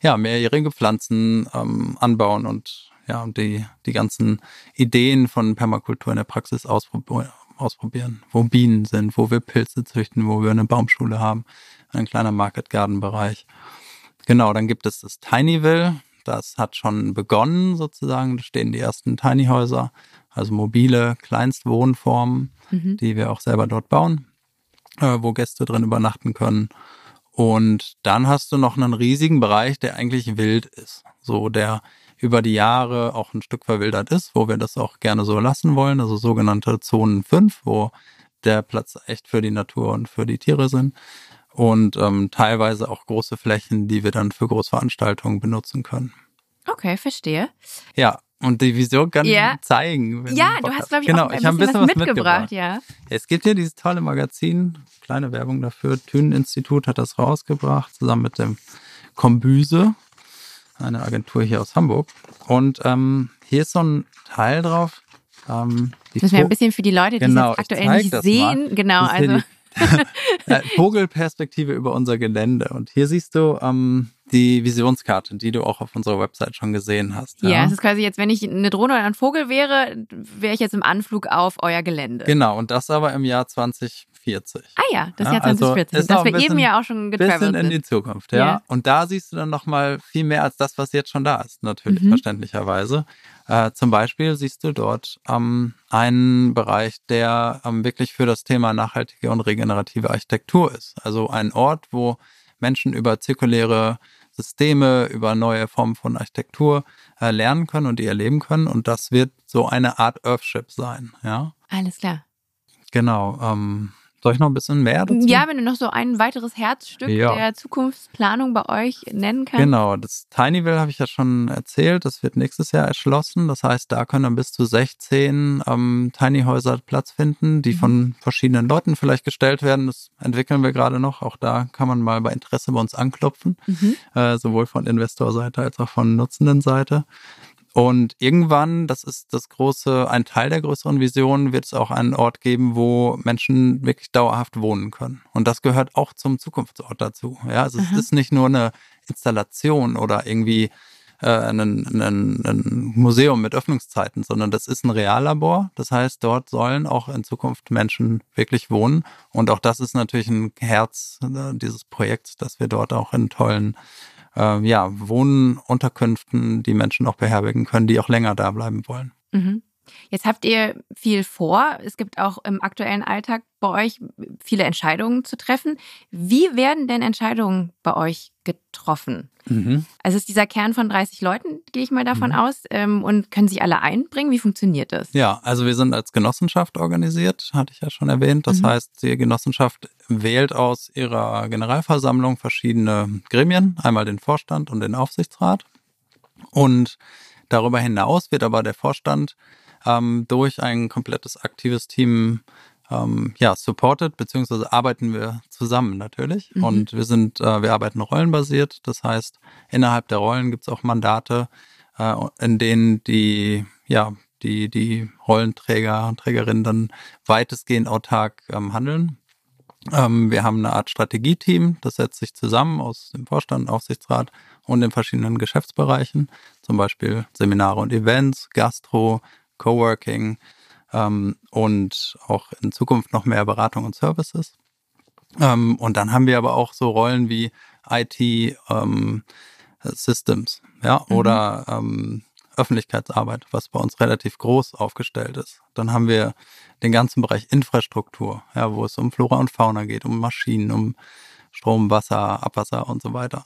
ja, mehrjährige Pflanzen ähm, anbauen und ja, und die, die ganzen Ideen von Permakultur in der Praxis ausprobieren, ausprobieren, wo Bienen sind, wo wir Pilze züchten, wo wir eine Baumschule haben, ein kleiner Market Garden Bereich. Genau, dann gibt es das Tinyville. Das hat schon begonnen sozusagen. Da stehen die ersten Tiny Häuser, also mobile Kleinstwohnformen, mhm. die wir auch selber dort bauen, äh, wo Gäste drin übernachten können. Und dann hast du noch einen riesigen Bereich, der eigentlich wild ist. So, der über die Jahre auch ein Stück verwildert ist, wo wir das auch gerne so lassen wollen. Also sogenannte Zonen 5, wo der Platz echt für die Natur und für die Tiere sind und ähm, teilweise auch große Flächen, die wir dann für Großveranstaltungen benutzen können. Okay, verstehe. Ja, und die Vision kann ja. zeigen. Ja, du hast, glaube ich, genau, auch ein, ich ein bisschen, was, mitgebracht. mitgebracht. Ja. Es gibt hier dieses tolle Magazin, kleine Werbung dafür. Thünen-Institut hat das rausgebracht, zusammen mit dem Kombüse, eine Agentur hier aus Hamburg. Und ähm, hier ist so ein Teil drauf. Ähm, Müssen wir ein bisschen für die Leute, die genau, es aktuell nicht sehen. Mal. Genau, also. Vogelperspektive über unser Gelände. Und hier siehst du ähm, die Visionskarte, die du auch auf unserer Website schon gesehen hast. Ja, ja es ist quasi jetzt, wenn ich eine Drohne oder ein Vogel wäre, wäre ich jetzt im Anflug auf euer Gelände. Genau, und das aber im Jahr 2040. Ah ja, das ja, Jahr 2040. Also das wir eben ja auch schon getravelt bisschen in die Zukunft, ja. ja. Und da siehst du dann nochmal viel mehr als das, was jetzt schon da ist, natürlich, mhm. verständlicherweise. Äh, zum Beispiel siehst du dort ähm, einen Bereich, der ähm, wirklich für das Thema nachhaltige und regenerative Architektur ist. Also ein Ort, wo Menschen über zirkuläre Systeme, über neue Formen von Architektur äh, lernen können und die erleben können. Und das wird so eine Art Earthship sein, ja. Alles klar. Genau. Ähm, Soll ich noch ein bisschen mehr dazu? Ja, wenn du noch so ein weiteres Herzstück Ja. der Zukunftsplanung bei euch nennen kannst. Genau, das Tinyville habe ich ja schon erzählt, das wird nächstes Jahr erschlossen. Das heißt, da können dann bis zu 16 ähm, Tiny-Häuser Platz finden, die von verschiedenen Leuten vielleicht gestellt werden. Das entwickeln wir gerade noch. Auch da kann man mal bei Interesse bei uns anklopfen, Mhm. äh, sowohl von Investorseite als auch von Nutzendenseite. Und irgendwann, das ist das große, ein Teil der größeren Vision, wird es auch einen Ort geben, wo Menschen wirklich dauerhaft wohnen können. Und das gehört auch zum Zukunftsort dazu. Ja, also es ist nicht nur eine Installation oder irgendwie äh, ein, ein, ein Museum mit Öffnungszeiten, sondern das ist ein Reallabor. Das heißt, dort sollen auch in Zukunft Menschen wirklich wohnen. Und auch das ist natürlich ein Herz äh, dieses Projekts, dass wir dort auch in tollen äh, ja, Wohnunterkünften die Menschen auch beherbergen können, die auch länger da bleiben wollen. Mhm. Jetzt habt ihr viel vor. Es gibt auch im aktuellen Alltag bei euch viele Entscheidungen zu treffen. Wie werden denn Entscheidungen bei euch getroffen? Also es ist dieser Kern von 30 Leuten, gehe ich mal davon Mhm. aus, ähm, und können sich alle einbringen? Wie funktioniert das? Ja, also wir sind als Genossenschaft organisiert, hatte ich ja schon erwähnt. Das Mhm. heißt, die Genossenschaft wählt aus ihrer Generalversammlung verschiedene Gremien, einmal den Vorstand und den Aufsichtsrat. Und darüber hinaus wird aber der Vorstand ähm, durch ein komplettes aktives Team ähm, ja, supported, beziehungsweise arbeiten wir zusammen natürlich. Mhm. Und wir sind, äh, wir arbeiten rollenbasiert. Das heißt, innerhalb der Rollen gibt es auch Mandate, äh, in denen die, ja, die, die Rollenträger und Trägerinnen dann weitestgehend autark ähm, handeln. Ähm, wir haben eine Art Strategieteam, das setzt sich zusammen aus dem Vorstand, Aufsichtsrat und den verschiedenen Geschäftsbereichen, zum Beispiel Seminare und Events, Gastro, Coworking ähm, und auch in Zukunft noch mehr Beratung und Services. Ähm, und dann haben wir aber auch so Rollen wie IT ähm, Systems, ja, Mhm. oder ähm, Öffentlichkeitsarbeit, was bei uns relativ groß aufgestellt ist. Dann haben wir den ganzen Bereich Infrastruktur, ja, wo es um Flora und Fauna geht, um Maschinen, um Strom, Wasser, Abwasser und so weiter.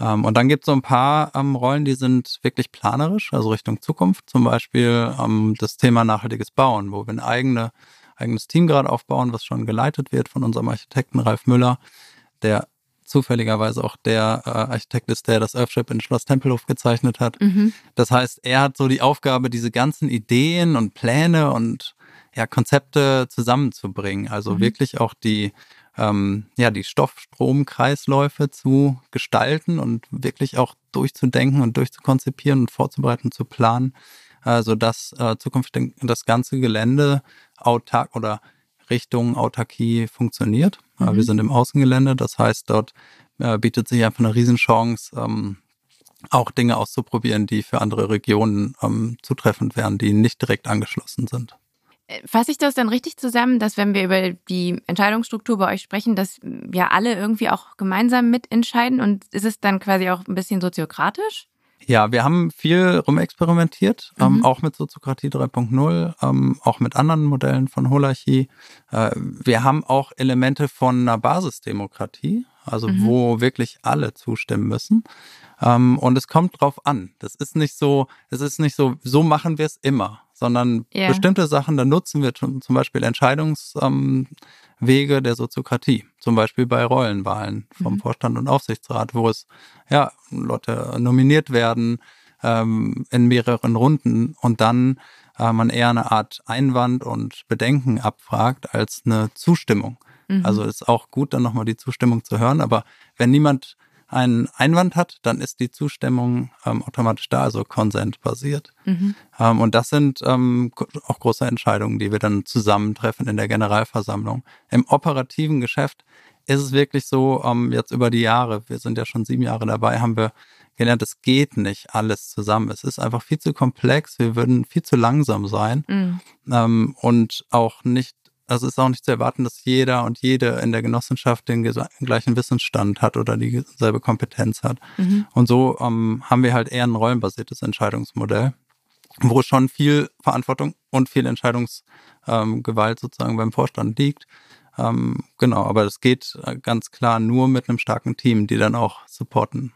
Ähm, und dann gibt es so ein paar ähm, Rollen, die sind wirklich planerisch, also Richtung Zukunft. Zum Beispiel ähm, das Thema nachhaltiges Bauen, wo wir ein eigene, eigenes Team gerade aufbauen, was schon geleitet wird von unserem Architekten Ralf Müller, der zufälligerweise auch der äh, Architekt ist, der das Earthship in Schloss Tempelhof gezeichnet hat. Mhm. Das heißt, er hat so die Aufgabe, diese ganzen Ideen und Pläne und ja, Konzepte zusammenzubringen. Also Mhm. wirklich auch die, ähm, ja, die Stoffstromkreisläufe zu gestalten und wirklich auch durchzudenken und durchzukonzipieren und vorzubereiten, zu planen, äh, sodass äh, zukünftig das ganze Gelände autark oder Richtung Autarkie funktioniert. Äh, Mhm. Wir sind im Außengelände, das heißt, dort äh, bietet sich einfach eine Riesenchance, ähm, auch Dinge auszuprobieren, die für andere Regionen ähm, zutreffend wären, die nicht direkt angeschlossen sind. Fasse ich das dann richtig zusammen, dass wenn wir über die Entscheidungsstruktur bei euch sprechen, dass ja alle irgendwie auch gemeinsam mitentscheiden und ist es dann quasi auch ein bisschen soziokratisch? Ja, wir haben viel rumexperimentiert, Mhm. ähm, auch mit Soziokratie 3.0, ähm, auch mit anderen Modellen von Holarchie. Äh, wir haben auch Elemente von einer Basisdemokratie, also Mhm. wo wirklich alle zustimmen müssen. Ähm, und es kommt drauf an. Das ist nicht so, es ist nicht so, so machen wir es immer, sondern Ja. bestimmte Sachen, da nutzen wir zum, zum Beispiel Entscheidungswege ähm, der Soziokratie, zum Beispiel bei Rollenwahlen vom Mhm. Vorstand und Aufsichtsrat, wo es ja Leute nominiert werden ähm, in mehreren Runden und dann äh, man eher eine Art Einwand und Bedenken abfragt als eine Zustimmung. Mhm. Also ist auch gut, dann nochmal die Zustimmung zu hören. Aber wenn niemand einen Einwand hat, dann ist die Zustimmung ähm, automatisch da, also konsentbasiert. Mhm. Ähm, und das sind ähm, auch große Entscheidungen, die wir dann zusammentreffen in der Generalversammlung. Im operativen Geschäft ist es wirklich so, ähm, jetzt über die Jahre, wir sind ja schon sieben Jahre dabei, haben wir gelernt, es geht nicht alles zusammen. Es ist einfach viel zu komplex, wir würden viel zu langsam sein Mhm. ähm, und auch nicht, also es ist auch nicht zu erwarten, dass jeder und jede in der Genossenschaft den gleichen Wissensstand hat oder dieselbe Kompetenz hat. Mhm. Und so ähm, haben wir halt eher ein rollenbasiertes Entscheidungsmodell, wo schon viel Verantwortung und viel Entscheidungsgewalt ähm, sozusagen beim Vorstand liegt. Ähm, genau, aber das geht äh, ganz klar nur mit einem starken Team, die dann auch supporten.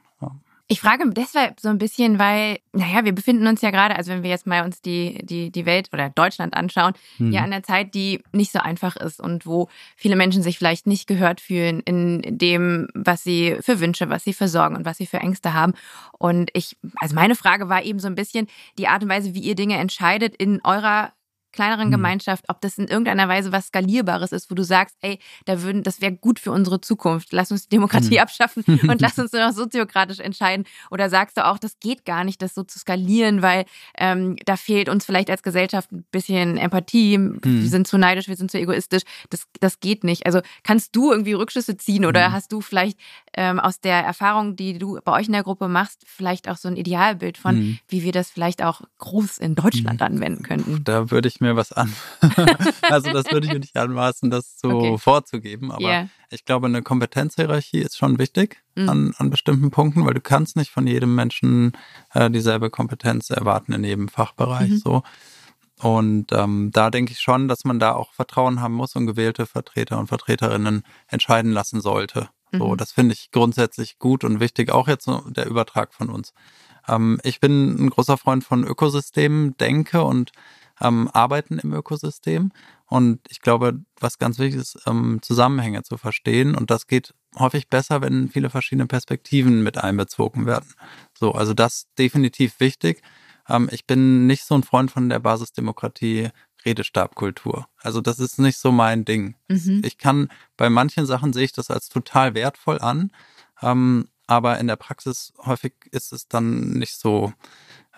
Ich frage deshalb so ein bisschen, weil, naja, wir befinden uns ja gerade, also wenn wir jetzt mal uns die, die, die Welt oder Deutschland anschauen, Mhm. ja an einer Zeit, die nicht so einfach ist und wo viele Menschen sich vielleicht nicht gehört fühlen in dem, was sie für Wünsche, was sie für Sorgen und was sie für Ängste haben. Und ich, also meine Frage war eben so ein bisschen die Art und Weise, wie ihr Dinge entscheidet in eurer kleineren Mhm. Gemeinschaft, ob das in irgendeiner Weise was Skalierbares ist, wo du sagst, ey, da würden, das wäre gut für unsere Zukunft. Lass uns die Demokratie Mhm. abschaffen und lass uns nur noch soziokratisch entscheiden. Oder sagst du auch, das geht gar nicht, das so zu skalieren, weil ähm, da fehlt uns vielleicht als Gesellschaft ein bisschen Empathie. Mhm. Wir sind zu neidisch, wir sind zu egoistisch. Das, das geht nicht. Also kannst du irgendwie Rückschlüsse ziehen oder Mhm. hast du vielleicht ähm, aus der Erfahrung, die du bei euch in der Gruppe machst, vielleicht auch so ein Idealbild von, Mhm. wie wir das vielleicht auch groß in Deutschland anwenden könnten? Da würde ich mir was an. also das würde ich mir nicht anmaßen, das so Okay. vorzugeben. Aber Ja. ich glaube, eine Kompetenzhierarchie ist schon wichtig Mhm. an, an bestimmten Punkten, weil du kannst nicht von jedem Menschen äh, dieselbe Kompetenz erwarten in jedem Fachbereich. Mhm. So. Und ähm, da denke ich schon, dass man da auch Vertrauen haben muss und gewählte Vertreter und Vertreterinnen entscheiden lassen sollte. So, Mhm. das finde ich grundsätzlich gut und wichtig, auch jetzt so der Übertrag von uns. Ähm, ich bin ein großer Freund von Ökosystemen, denke und ähm, arbeiten im Ökosystem. Und ich glaube, was ganz wichtig ist, ähm, Zusammenhänge zu verstehen. Und das geht häufig besser, wenn viele verschiedene Perspektiven mit einbezogen werden. So, also das definitiv wichtig. Ähm, ich bin nicht so ein Freund von der Basisdemokratie Redestabkultur. Also das ist nicht so mein Ding. Mhm. Ich kann, bei manchen Sachen sehe ich das als total wertvoll an, ähm, aber in der Praxis häufig ist es dann nicht so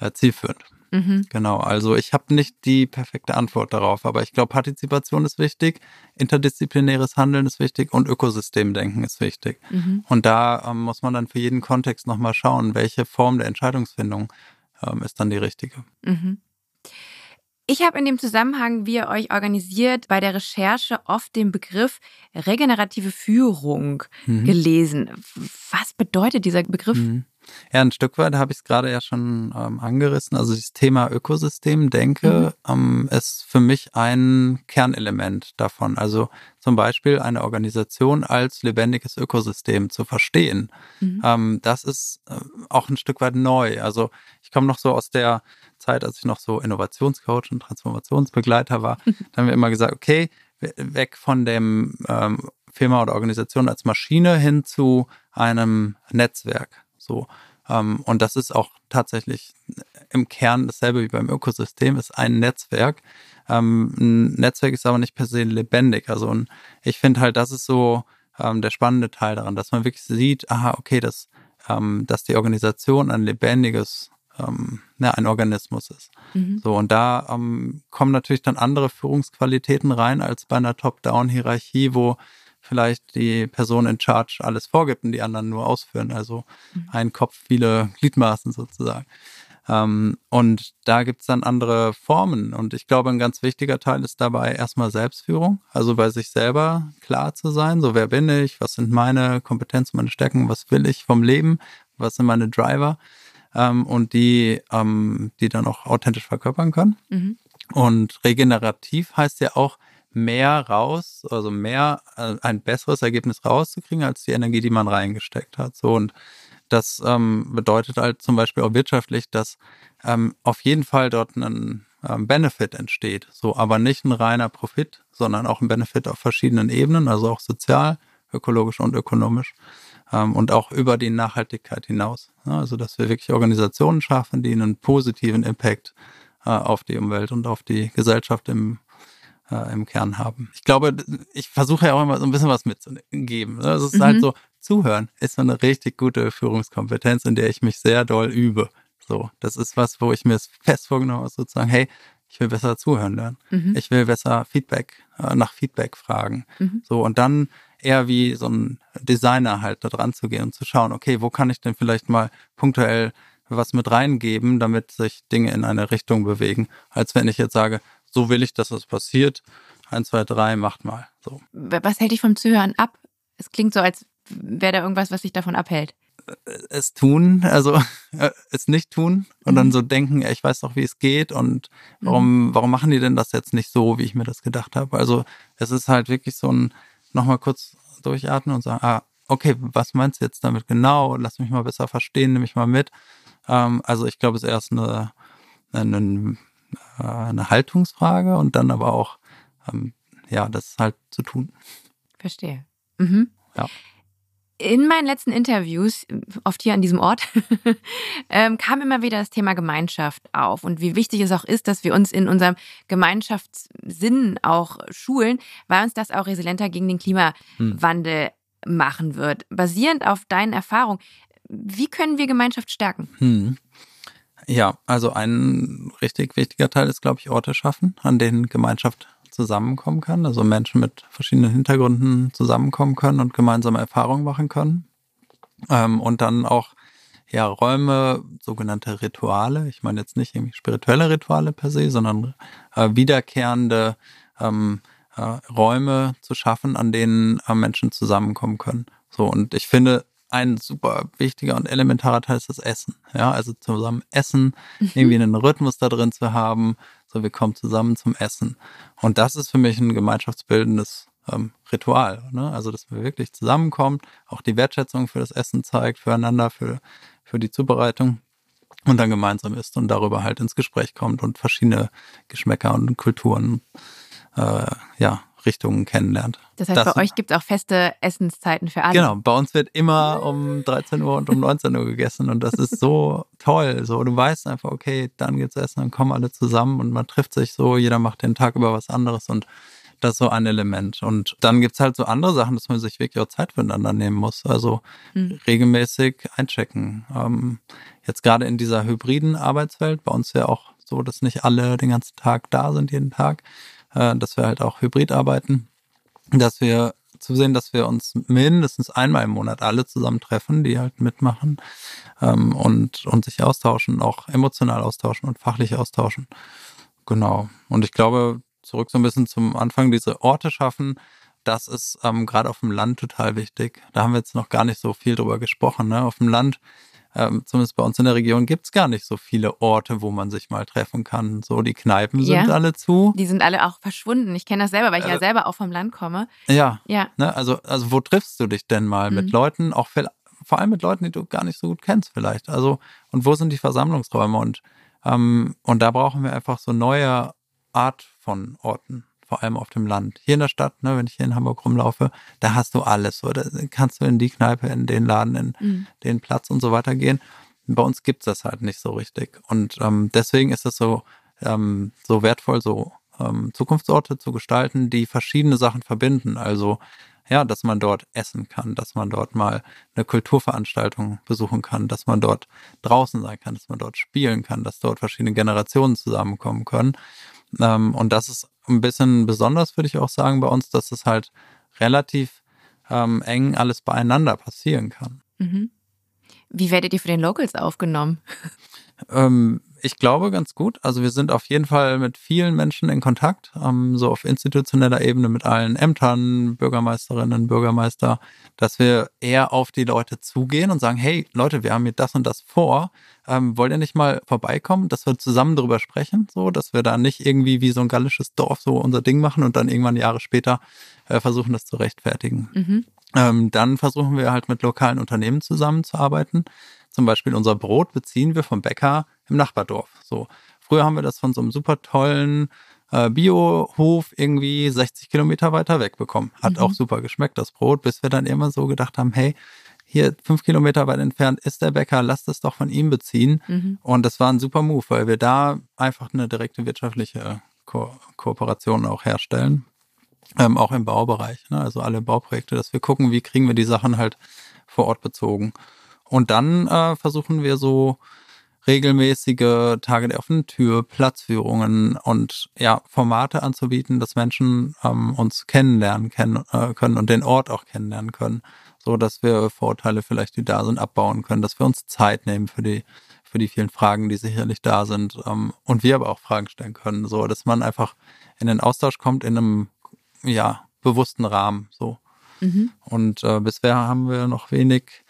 äh, zielführend. Mhm. Genau, also ich habe nicht die perfekte Antwort darauf, aber ich glaube, Partizipation ist wichtig, interdisziplinäres Handeln ist wichtig und Ökosystemdenken ist wichtig. Mhm. Und da ähm, muss man dann für jeden Kontext nochmal schauen, welche Form der Entscheidungsfindung ähm, ist dann die richtige. Mhm. Ich habe in dem Zusammenhang, wie ihr euch organisiert, bei der Recherche oft den Begriff regenerative Führung Mhm. gelesen. Was bedeutet dieser Begriff? Mhm. Ja, ein Stück weit habe ich es gerade ja schon ähm, angerissen. Also das Thema Ökosystem, denke, ähm, ist für mich ein Kernelement davon. Also zum Beispiel eine Organisation als lebendiges Ökosystem zu verstehen. Mhm. Ähm, das ist äh, auch ein Stück weit neu. Also ich komme noch so aus der Zeit, als ich noch so Innovationscoach und Transformationsbegleiter war. da haben wir immer gesagt, okay, we- weg von dem ähm, Firma oder Organisation als Maschine hin zu einem Netzwerk. So. Ähm, und das ist auch tatsächlich im Kern dasselbe wie beim Ökosystem, ist ein Netzwerk. Ähm, ein Netzwerk ist aber nicht per se lebendig. Also ich finde halt, das ist so ähm, der spannende Teil daran, dass man wirklich sieht, aha, okay, dass, dass die Organisation ein lebendiges, ähm, ne, ein Organismus ist. Mhm. So, und da ähm, kommen natürlich dann andere Führungsqualitäten rein als bei einer Top-Down-Hierarchie, wo vielleicht die Person in Charge alles vorgibt und die anderen nur ausführen. Also ein Kopf, viele Gliedmaßen sozusagen. Ähm, und da gibt's dann andere Formen. Und ich glaube, ein ganz wichtiger Teil ist dabei erstmal Selbstführung, also bei sich selber klar zu sein. So, wer bin ich? Was sind meine Kompetenzen, meine Stärken? Was will ich vom Leben? Was sind meine Driver? Ähm, und die, ähm, die dann auch authentisch verkörpern können. Mhm. Und regenerativ heißt ja auch mehr raus, also mehr, äh, ein besseres Ergebnis rauszukriegen als die Energie, die man reingesteckt hat. So und das ähm, bedeutet halt zum Beispiel auch wirtschaftlich, dass ähm, auf jeden Fall dort ein ähm, Benefit entsteht. So, aber nicht ein reiner Profit, sondern auch ein Benefit auf verschiedenen Ebenen, also auch sozial, ökologisch und ökonomisch ähm, und auch über die Nachhaltigkeit hinaus. Ja, also dass wir wirklich Organisationen schaffen, die einen positiven Impact äh, auf die Umwelt und auf die Gesellschaft im, äh, im Kern haben. Ich glaube, ich versuche ja auch immer so ein bisschen was mitzugeben. ne? Also es ist Mhm. halt so, zuhören ist so eine richtig gute Führungskompetenz, in der ich mich sehr doll übe. So, das ist was, wo ich mir es fest vorgenommen habe, sozusagen, hey, ich will besser zuhören lernen. Mhm. Ich will besser Feedback, äh, nach Feedback fragen. Mhm. So, und dann eher wie so ein Designer halt da dran zu gehen und zu schauen, okay, wo kann ich denn vielleicht mal punktuell was mit reingeben, damit sich Dinge in eine Richtung bewegen, als wenn ich jetzt sage, so will ich, dass das passiert. Eins, zwei, drei, macht mal. So. Was hält dich vom Zuhören ab? Es klingt so, als wäre da irgendwas, was dich davon abhält. es tun, also äh, es nicht tun und Mhm. dann so denken, ich weiß doch, wie es geht und warum, warum machen die denn das jetzt nicht so, wie ich mir das gedacht habe? Also es ist halt wirklich so ein nochmal kurz durchatmen und sagen, ah, okay, was meinst du jetzt damit genau? Lass mich mal besser verstehen, nehme ich mal mit. Ähm, also ich glaube, es ist erst eine, eine, äh, eine Haltungsfrage und dann aber auch, ähm, ja, das halt zu tun. Verstehe. Mhm. Ja. In meinen letzten Interviews, oft hier an diesem Ort, ähm, kam immer wieder das Thema Gemeinschaft auf und wie wichtig es auch ist, dass wir uns in unserem Gemeinschaftssinn auch schulen, weil uns das auch resilienter gegen den Klimawandel hm. machen wird. Basierend auf deinen Erfahrungen, wie können wir Gemeinschaft stärken? Hm. Ja, also ein richtig wichtiger Teil ist, glaube ich, Orte schaffen, an denen Gemeinschaft zusammenkommen kann, also Menschen mit verschiedenen Hintergründen zusammenkommen können und gemeinsame Erfahrungen machen können. Ähm, und dann auch ja Räume, sogenannte Rituale. Ich meine jetzt nicht irgendwie spirituelle Rituale per se, sondern äh, wiederkehrende ähm, äh, Räume zu schaffen, an denen äh, Menschen zusammenkommen können. So und ich finde ein super wichtiger und elementarer Teil ist das Essen. Ja, also zusammen essen, mhm. irgendwie einen Rhythmus da drin zu haben. So, wir kommen zusammen zum Essen. Und das ist für mich ein gemeinschaftsbildendes ähm, Ritual. Ne? Also, dass wir wirklich zusammenkommen, auch die Wertschätzung für das Essen zeigt, füreinander, für, für die Zubereitung und dann gemeinsam isst und darüber halt ins Gespräch kommt und verschiedene Geschmäcker und Kulturen äh, ja, Richtungen kennenlernt. Das heißt, das, bei euch gibt es auch feste Essenszeiten für alle. Genau, bei uns wird immer um 13 Uhr und um 19 Uhr gegessen und das ist so toll. So, du weißt einfach, okay, dann geht's essen, dann kommen alle zusammen und man trifft sich so, jeder macht den Tag über was anderes und das ist so ein Element. Und dann gibt es halt so andere Sachen, dass man sich wirklich auch Zeit füreinander nehmen muss. Also mhm. regelmäßig einchecken. Ähm, jetzt gerade in dieser hybriden Arbeitswelt, bei uns ja auch so, dass nicht alle den ganzen Tag da sind, jeden Tag äh, dass wir halt auch hybrid arbeiten, dass wir zu sehen, dass wir uns mindestens einmal im Monat alle zusammen treffen, die halt mitmachen ähm, und, und sich austauschen, auch emotional austauschen und fachlich austauschen. Genau. Und ich glaube, zurück so ein bisschen zum Anfang, diese Orte schaffen, das ist ähm, gerade auf dem Land total wichtig. Da haben wir jetzt noch gar nicht so viel drüber gesprochen. Ne? Auf dem Land ähm, zumindest bei uns in der Region gibt es gar nicht so viele Orte, wo man sich mal treffen kann. So, die Kneipen sind ja. alle zu. Die sind alle auch verschwunden. Ich kenne das selber, weil ich äh, ja selber auch vom Land komme. Ja. Ja. Ne, also, also wo triffst du dich denn mal mhm. mit Leuten, auch vor allem mit Leuten, die du gar nicht so gut kennst, vielleicht? Also, und wo sind die Versammlungsräume? Und, ähm, und da brauchen wir einfach so neue Art von Orten vor allem auf dem Land. Hier in der Stadt, ne, wenn ich hier in Hamburg rumlaufe, da hast du alles. So. Da kannst du in die Kneipe, in den Laden, in mhm. den Platz und so weiter gehen. Bei uns gibt es das halt nicht so richtig. Und ähm, deswegen ist es so, ähm, so wertvoll, so ähm, Zukunftsorte zu gestalten, die verschiedene Sachen verbinden. Also ja, dass man dort essen kann, dass man dort mal eine Kulturveranstaltung besuchen kann, dass man dort draußen sein kann, dass man dort spielen kann, dass dort verschiedene Generationen zusammenkommen können. Ähm, und das ist ein bisschen besonders, würde ich auch sagen, bei uns, dass es halt relativ ähm, eng alles beieinander passieren kann. Mhm. Wie werdet ihr für den Locals aufgenommen? Ähm, ich glaube ganz gut. Also wir sind auf jeden Fall mit vielen Menschen in Kontakt, ähm, so auf institutioneller Ebene mit allen Ämtern, Bürgermeisterinnen, Bürgermeister, dass wir eher auf die Leute zugehen und sagen, hey Leute, wir haben hier das und das vor. Ähm, wollt ihr nicht mal vorbeikommen, dass wir zusammen darüber sprechen, so, dass wir da nicht irgendwie wie so ein gallisches Dorf so unser Ding machen und dann irgendwann Jahre später äh, versuchen, das zu rechtfertigen. Mhm. Ähm, dann versuchen wir halt mit lokalen Unternehmen zusammenzuarbeiten. Zum Beispiel unser Brot beziehen wir vom Bäcker im Nachbardorf. So, früher haben wir das von so einem super tollen äh, Biohof irgendwie 60 Kilometer weiter weg bekommen. Hat mhm. auch super geschmeckt, das Brot, bis wir dann immer so gedacht haben, hey, hier fünf Kilometer weit entfernt ist der Bäcker, lasst es doch von ihm beziehen. Mhm. Und das war ein super Move, weil wir da einfach eine direkte wirtschaftliche Ko Kooperation auch herstellen. Ähm, auch im Baubereich, ne? also alle Bauprojekte, dass wir gucken, wie kriegen wir die Sachen halt vor Ort bezogen. Und dann äh, versuchen wir so regelmäßige Tage der offenen Tür, Platzführungen und ja, Formate anzubieten, dass Menschen ähm, uns kennenlernen kennen, äh, können und den Ort auch kennenlernen können, so dass wir Vorurteile vielleicht, die da sind, abbauen können, dass wir uns Zeit nehmen für die für die vielen Fragen, die sicherlich da sind ähm, und wir aber auch Fragen stellen können, so dass man einfach in den Austausch kommt in einem ja bewussten Rahmen, so. Mhm. Und äh, bisher haben wir noch wenig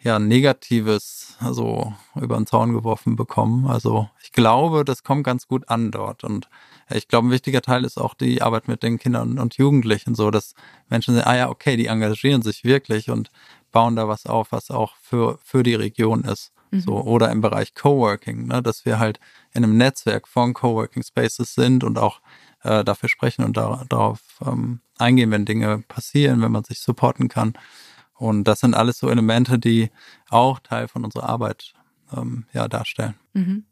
ja, Negatives so über den Zaun geworfen bekommen. Also ich glaube, das kommt ganz gut an dort. Und ich glaube, ein wichtiger Teil ist auch die Arbeit mit den Kindern und Jugendlichen, so dass Menschen sehen, ah ja, okay, die engagieren sich wirklich und bauen da was auf, was auch für, für die Region ist. Mhm. So, oder im Bereich Coworking, ne, dass wir halt in einem Netzwerk von Coworking Spaces sind und auch äh, dafür sprechen und da, darauf ähm, eingehen, wenn Dinge passieren, wenn man sich supporten kann. Und das sind alles so Elemente, die auch Teil von unserer Arbeit ähm, ja, darstellen. Mhm.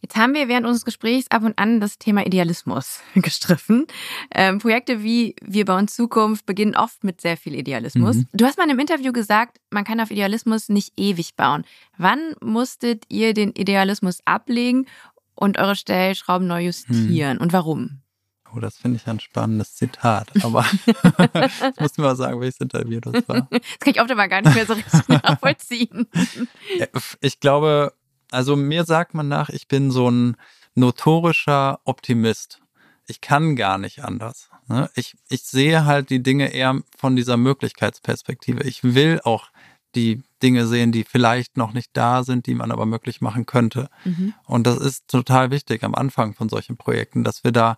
Jetzt haben wir während unseres Gesprächs ab und an das Thema Idealismus gestriffen. Ähm, Projekte wie Wir bauen Zukunft beginnen oft mit sehr viel Idealismus. Mhm. Du hast mal im Interview gesagt, man kann auf Idealismus nicht ewig bauen. Wann musstet ihr den Idealismus ablegen und eure Stellschrauben neu justieren mhm. und warum? Oh, das finde ich ein spannendes Zitat. Aber ich muss mal sagen, welches Interview das war. Das kann ich oft aber gar nicht mehr so richtig nachvollziehen. Ich glaube, also mir sagt man nach, ich bin so ein notorischer Optimist. Ich kann gar nicht anders. Ne? Ich, ich sehe halt die Dinge eher von dieser Möglichkeitsperspektive. Ich will auch die Dinge sehen, die vielleicht noch nicht da sind, die man aber möglich machen könnte. Mhm. Und das ist total wichtig am Anfang von solchen Projekten, dass wir da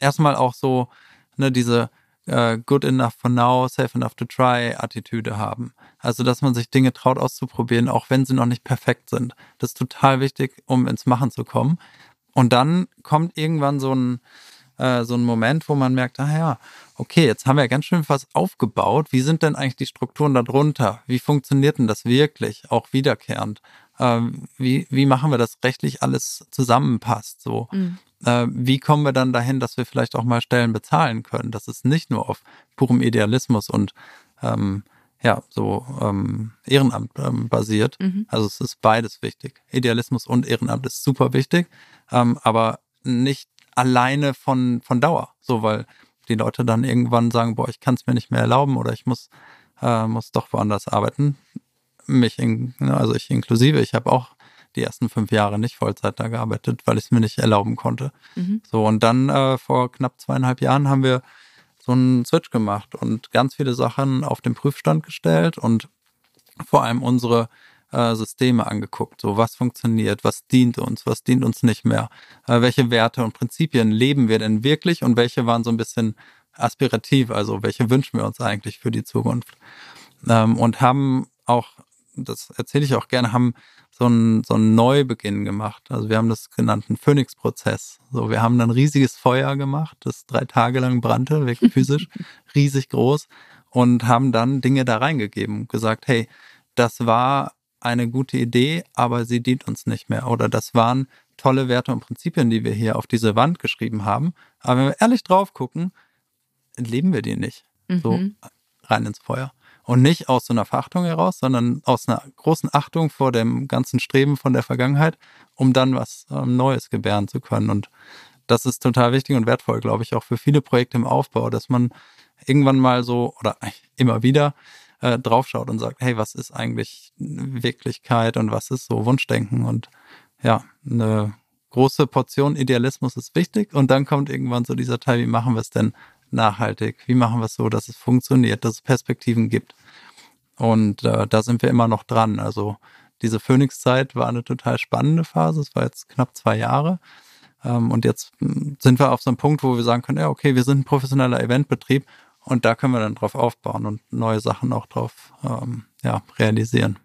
erstmal auch so ne, diese äh, good enough for now, safe enough to try Attitüde haben. Also, dass man sich Dinge traut auszuprobieren, auch wenn sie noch nicht perfekt sind. Das ist total wichtig, um ins Machen zu kommen. Und dann kommt irgendwann so ein, äh, so ein Moment, wo man merkt, ah ja, okay, jetzt haben wir ganz schön was aufgebaut. Wie sind denn eigentlich die Strukturen darunter? Wie funktioniert denn das wirklich, auch wiederkehrend? Ähm, wie, wie machen wir das rechtlich alles zusammenpasst? So. Mhm wie kommen wir dann dahin, dass wir vielleicht auch mal Stellen bezahlen können? Das ist nicht nur auf purem Idealismus und ähm, ja, so ähm, Ehrenamt ähm, basiert. Mhm. Also es ist beides wichtig. Idealismus und Ehrenamt ist super wichtig, ähm, aber nicht alleine von, von Dauer. So, weil die Leute dann irgendwann sagen, boah, ich kann es mir nicht mehr erlauben oder ich muss, äh, muss doch woanders arbeiten. Mich, in, ne, also ich inklusive, ich habe auch die ersten fünf Jahre nicht Vollzeit da gearbeitet, weil ich es mir nicht erlauben konnte. Mhm. So, und dann äh, vor knapp zweieinhalb Jahren haben wir so einen Switch gemacht und ganz viele Sachen auf den Prüfstand gestellt und vor allem unsere äh, Systeme angeguckt. So, was funktioniert, was dient uns, was dient uns nicht mehr, äh, welche Werte und Prinzipien leben wir denn wirklich und welche waren so ein bisschen aspirativ, also welche wünschen wir uns eigentlich für die Zukunft. Ähm, und haben auch, das erzähle ich auch gerne, haben so ein, so ein Neubeginn gemacht. Also wir haben das genannt einen Phoenix-Prozess. So, wir haben ein riesiges Feuer gemacht, das drei Tage lang brannte, wirklich physisch, riesig groß und haben dann Dinge da reingegeben, gesagt, hey, das war eine gute Idee, aber sie dient uns nicht mehr. Oder das waren tolle Werte und Prinzipien, die wir hier auf diese Wand geschrieben haben. Aber wenn wir ehrlich drauf gucken, leben wir die nicht. Mhm. So rein ins Feuer. Und nicht aus so einer Verachtung heraus, sondern aus einer großen Achtung vor dem ganzen Streben von der Vergangenheit, um dann was ähm, Neues gebären zu können. Und das ist total wichtig und wertvoll, glaube ich, auch für viele Projekte im Aufbau, dass man irgendwann mal so oder immer wieder äh, draufschaut und sagt, hey, was ist eigentlich Wirklichkeit und was ist so Wunschdenken? Und ja, eine große Portion Idealismus ist wichtig und dann kommt irgendwann so dieser Teil, wie machen wir es denn nachhaltig? Wie machen wir es so, dass es funktioniert, dass es Perspektiven gibt? Und äh, da sind wir immer noch dran. Also diese Phoenix-Zeit war eine total spannende Phase. Es war jetzt knapp zwei Jahre. Ähm, und jetzt hm, sind wir auf so einem Punkt, wo wir sagen können, ja, okay, wir sind ein professioneller Eventbetrieb und da können wir dann drauf aufbauen und neue Sachen auch drauf ähm, ja, realisieren.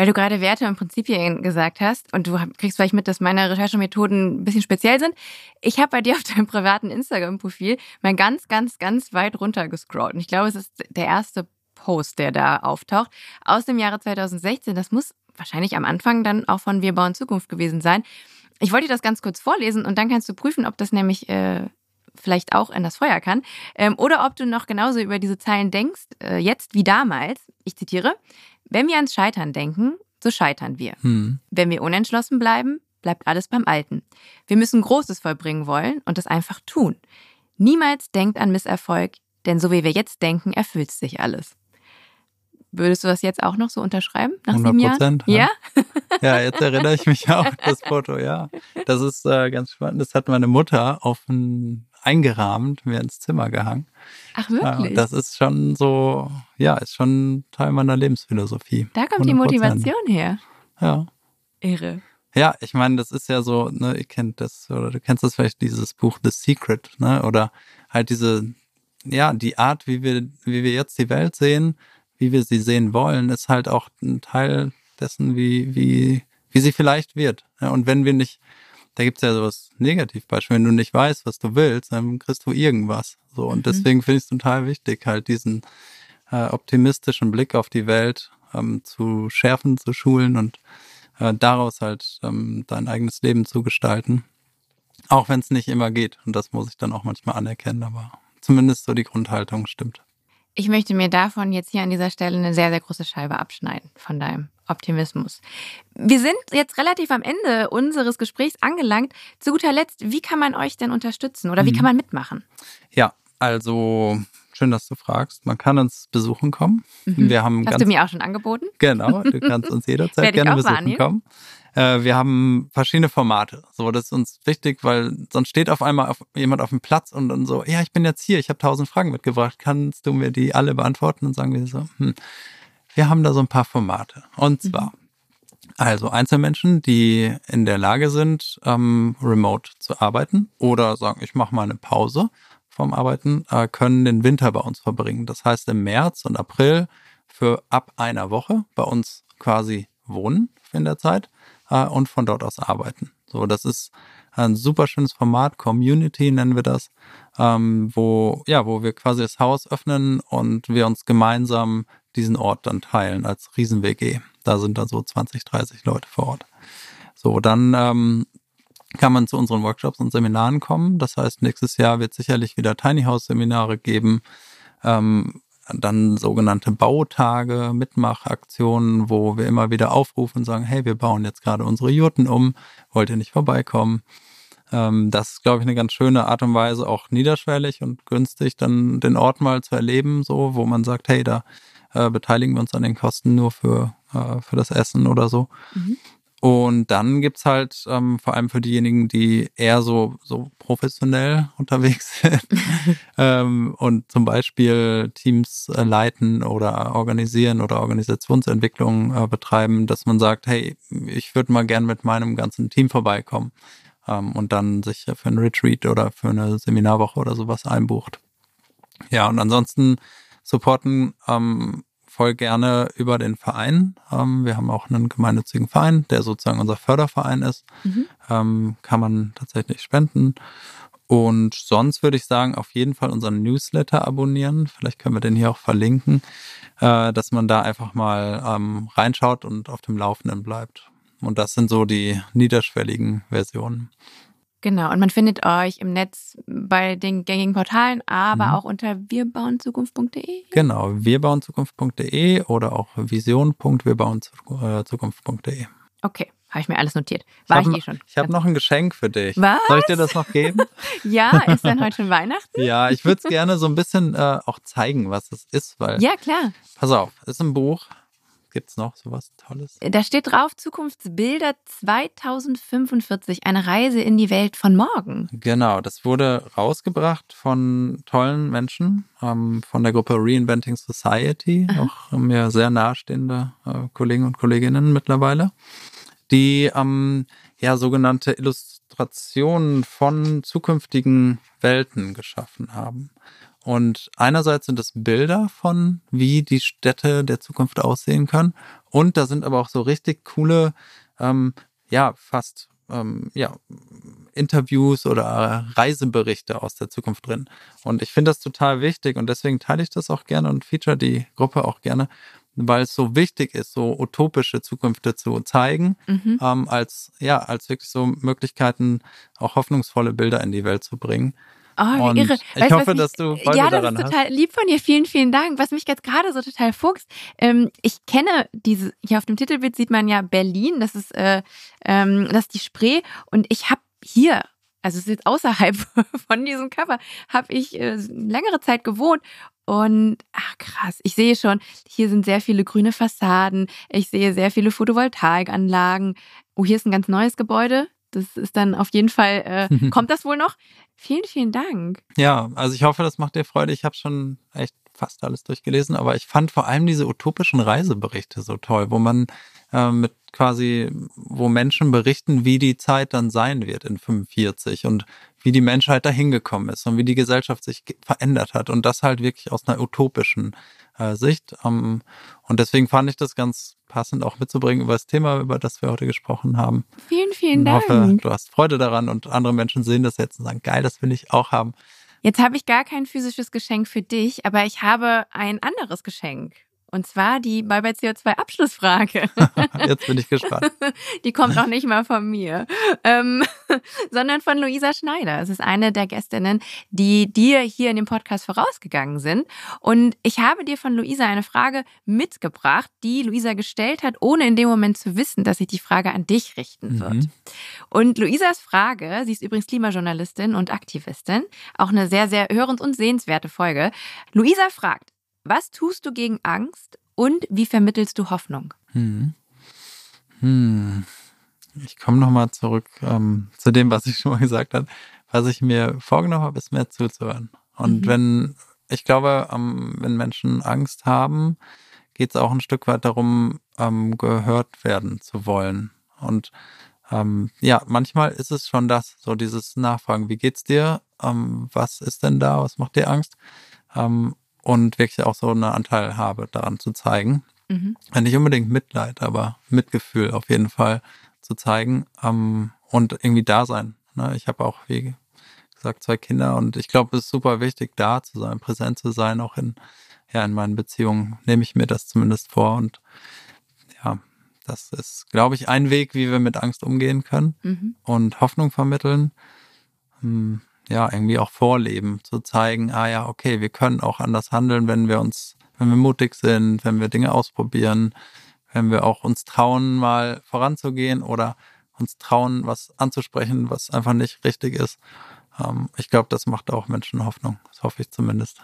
Weil du gerade Werte und Prinzipien gesagt hast und du kriegst vielleicht mit, dass meine Recherchemethoden ein bisschen speziell sind. Ich habe bei dir auf deinem privaten Instagram-Profil mal ganz, ganz, ganz weit runter gescrollt. Und ich glaube, es ist der erste Post, der da auftaucht, aus dem Jahre 2016. Das muss wahrscheinlich am Anfang dann auch von Wir bauen Zukunft gewesen sein. Ich wollte dir das ganz kurz vorlesen und dann kannst du prüfen, ob das nämlich äh, vielleicht auch in das Feuer kann. Ähm, oder ob du noch genauso über diese Zeilen denkst, äh, jetzt wie damals. Ich zitiere. Wenn wir ans Scheitern denken, so scheitern wir. Hm. Wenn wir unentschlossen bleiben, bleibt alles beim Alten. Wir müssen Großes vollbringen wollen und es einfach tun. Niemals denkt an Misserfolg, denn so wie wir jetzt denken, erfüllt sich alles. Würdest du das jetzt auch noch so unterschreiben nach 100 Prozent. Ja? ja, jetzt erinnere ich mich auch das Foto, ja. Das ist äh, ganz spannend. Das hat meine Mutter auf ein eingerahmt, mir ins Zimmer gehangen. Ach Ja, wirklich? das ist schon so, ja, ist schon Teil meiner Lebensphilosophie. da kommt die 100%. Motivation her. Ja. Irre. Ja, ich meine, das ist ja so, ne, ihr kennt das, oder du kennst das vielleicht, dieses Buch The Secret, ne? Oder halt diese, ja, die Art, wie wir, wie wir jetzt die Welt sehen, wie wir sie sehen wollen, ist halt auch ein Teil dessen, wie, wie, wie sie vielleicht wird. Ja, und wenn wir nicht, da gibt's ja sowas Negativbeispiel, wenn du nicht weißt, was du willst, dann kriegst du irgendwas. So, und Mhm. deswegen finde ich es total wichtig, halt diesen äh, optimistischen Blick auf die Welt ähm, zu schärfen, zu schulen und äh, daraus halt ähm, dein eigenes Leben zu gestalten. Auch wenn es nicht immer geht. Und das muss ich dann auch manchmal anerkennen, aber zumindest so die Grundhaltung stimmt. Ich möchte mir davon jetzt hier an dieser Stelle eine sehr, sehr große Scheibe abschneiden, von deinem Optimismus. Wir sind jetzt relativ am Ende unseres Gesprächs angelangt. Zu guter Letzt, wie kann man euch denn unterstützen oder wie Mhm. kann man mitmachen? Ja, also schön, dass du fragst. Man kann uns besuchen kommen. Mhm. Wir haben Hast ganz du mir auch schon angeboten? Genau, du kannst uns jederzeit gerne besuchen wahrnehmen. kommen. Äh, wir haben verschiedene Formate. So, das ist uns wichtig, weil sonst steht auf einmal auf, jemand auf dem Platz und dann so, ja, ich bin jetzt hier, ich habe tausend Fragen mitgebracht, kannst du mir die alle beantworten? Und sagen wir so, hm, wir haben da so ein paar Formate. Und zwar, also Einzelmenschen, die in der Lage sind, ähm, remote zu arbeiten oder sagen, ich mache mal eine Pause vom Arbeiten, äh, können den Winter bei uns verbringen. Das heißt, im März und April für ab einer Woche bei uns quasi wohnen in der Zeit äh, und von dort aus arbeiten. So, das ist ein super schönes Format, Community nennen wir das, ähm, wo, ja, wo wir quasi das Haus öffnen und wir uns gemeinsam diesen Ort dann teilen als Riesen-WG. Da sind dann so 20, 30 Leute vor Ort. So, dann ähm, kann man zu unseren Workshops und Seminaren kommen. Das heißt, nächstes Jahr wird sicherlich wieder Tiny House Seminare geben. Ähm, dann sogenannte Bautage, Mitmachaktionen, wo wir immer wieder aufrufen und sagen, hey, wir bauen jetzt gerade unsere Jurten um, wollt ihr nicht vorbeikommen? Ähm, das ist, glaube ich, eine ganz schöne Art und Weise, auch niederschwellig und günstig, dann den Ort mal zu erleben, so, wo man sagt, hey, da äh, beteiligen wir uns an den Kosten nur für, äh, für das Essen oder so. Mhm. Und dann gibt's halt ähm, vor allem für diejenigen, die eher so, so professionell unterwegs sind ähm, und zum Beispiel Teams äh, leiten oder organisieren oder Organisationsentwicklung äh, betreiben, dass man sagt, hey, ich würde mal gern mit meinem ganzen Team vorbeikommen ähm, und dann sich für ein Retreat oder für eine Seminarwoche oder sowas einbucht. Ja, und ansonsten supporten ähm, voll gerne über den Verein. Ähm, wir haben auch einen gemeinnützigen Verein, der sozusagen unser Förderverein ist. Mhm. Ähm, kann man tatsächlich spenden. Und sonst würde ich sagen, auf jeden Fall unseren Newsletter abonnieren. Vielleicht können wir den hier auch verlinken, äh, dass man da einfach mal ähm, reinschaut und auf dem Laufenden bleibt. Und das sind so die niederschwelligen Versionen. Genau, und man findet euch im Netz bei den gängigen Portalen, aber Mhm. auch unter wirbauenzukunft.de. Genau, wirbauenzukunft.de oder auch vision.wirbauenzukunft.de. Okay, habe ich mir alles notiert. War ich, hab, eh schon. Ich habe noch ein Geschenk für dich. Was? Soll ich dir das noch geben? Ja, ist dann heute schon Weihnachten? ja, ich würde es gerne so ein bisschen äh, auch zeigen, was es ist, weil, Ja, klar. pass auf, ist ein Buch. Gibt's noch sowas Tolles? Da steht drauf Zukunftsbilder 2045, eine Reise in die Welt von morgen. Genau, das wurde rausgebracht von tollen Menschen, ähm, von der Gruppe Reinventing Society, auch mir sehr nahestehende äh, Kollegen und Kolleginnen mittlerweile, die ähm, ja sogenannte Illustrationen von zukünftigen Welten geschaffen haben. Und einerseits sind es Bilder von, wie die Städte der Zukunft aussehen können. Und da sind aber auch so richtig coole, ähm, ja, fast, ähm, ja, Interviews oder Reiseberichte aus der Zukunft drin. Und ich finde das total wichtig und deswegen teile ich das auch gerne und feature die Gruppe auch gerne, weil es so wichtig ist, so utopische Zukünfte zu zeigen, Mhm. ähm, als, ja, als wirklich so Möglichkeiten, auch hoffnungsvolle Bilder in die Welt zu bringen. Oh, wie irre. ich Weißt hoffe, mich- dass du Freude Ja, das daran ist total lieb von dir. Vielen, vielen Dank. Was mich jetzt gerade so total fuchst, ähm, ich kenne diese, hier auf dem Titelbild sieht man ja Berlin, das ist, äh, ähm, das ist die Spree und ich habe hier, also es ist jetzt außerhalb von diesem Cover, habe ich äh, längere Zeit gewohnt und ach krass, ich sehe schon, hier sind sehr viele grüne Fassaden, ich sehe sehr viele Photovoltaikanlagen. Oh, hier ist ein ganz neues Gebäude. Das ist dann auf jeden Fall, äh, kommt das wohl noch? Vielen, vielen Dank. Ja, also ich hoffe, das macht dir Freude. Ich habe schon echt fast alles durchgelesen, aber ich fand vor allem diese utopischen Reiseberichte so toll, wo man äh, mit quasi, wo Menschen berichten, wie die Zeit dann sein wird in 45 und wie die Menschheit da hingekommen ist und wie die Gesellschaft sich verändert hat und das halt wirklich aus einer utopischen äh, Sicht. Ähm, und deswegen fand ich das ganz passend auch mitzubringen über das Thema, über das wir heute gesprochen haben. Vielen, vielen Ich Dank. hoffe, du hast Freude daran und andere Menschen sehen das jetzt und sagen, geil, das will ich auch haben. Jetzt habe ich gar kein physisches Geschenk für dich, aber ich habe ein anderes Geschenk. Und zwar die Bye Bye CO2 Abschlussfrage. Jetzt bin ich gespannt. Die kommt auch nicht mal von mir, ähm, sondern von Luisa Schneider. Es ist eine der Gästinnen, die dir hier in dem Podcast vorausgegangen sind. Und ich habe dir von Luisa eine Frage mitgebracht, die Luisa gestellt hat, ohne in dem Moment zu wissen, dass sich die Frage an dich richten wird. Mhm. Und Luisas Frage, sie ist übrigens Klimajournalistin und Aktivistin, auch eine sehr, sehr hörens- und sehenswerte Folge. Luisa fragt, was tust du gegen Angst und wie vermittelst du Hoffnung? Hm. Hm. Ich komme nochmal zurück ähm, zu dem, was ich schon mal gesagt habe. Was ich mir vorgenommen habe, ist mehr zuzuhören. Und Mhm. wenn, ich glaube, ähm, wenn Menschen Angst haben, geht es auch ein Stück weit darum, ähm, gehört werden zu wollen. Und ähm, ja, manchmal ist es schon das, so dieses Nachfragen, wie geht's dir? Ähm, was ist denn da? Was macht dir Angst? Ähm, und wirklich auch so eine Anteilhabe daran zu zeigen. Mhm. Nicht unbedingt Mitleid, aber Mitgefühl auf jeden Fall zu zeigen ähm, und irgendwie da sein. Ne? Ich habe auch, wie gesagt, zwei Kinder und ich glaube, es ist super wichtig, da zu sein, präsent zu sein, auch in, ja, in meinen Beziehungen nehme ich mir das zumindest vor und ja, das ist, glaube ich, ein Weg, wie wir mit Angst umgehen können Mhm. und Hoffnung vermitteln. Hm, Ja, irgendwie auch vorleben, zu zeigen, ah ja, okay, wir können auch anders handeln, wenn wir uns, wenn wir mutig sind, wenn wir Dinge ausprobieren, wenn wir auch uns trauen, mal voranzugehen oder uns trauen, was anzusprechen, was einfach nicht richtig ist. Ähm, Ich glaube, das macht auch Menschen Hoffnung. Das hoffe ich zumindest.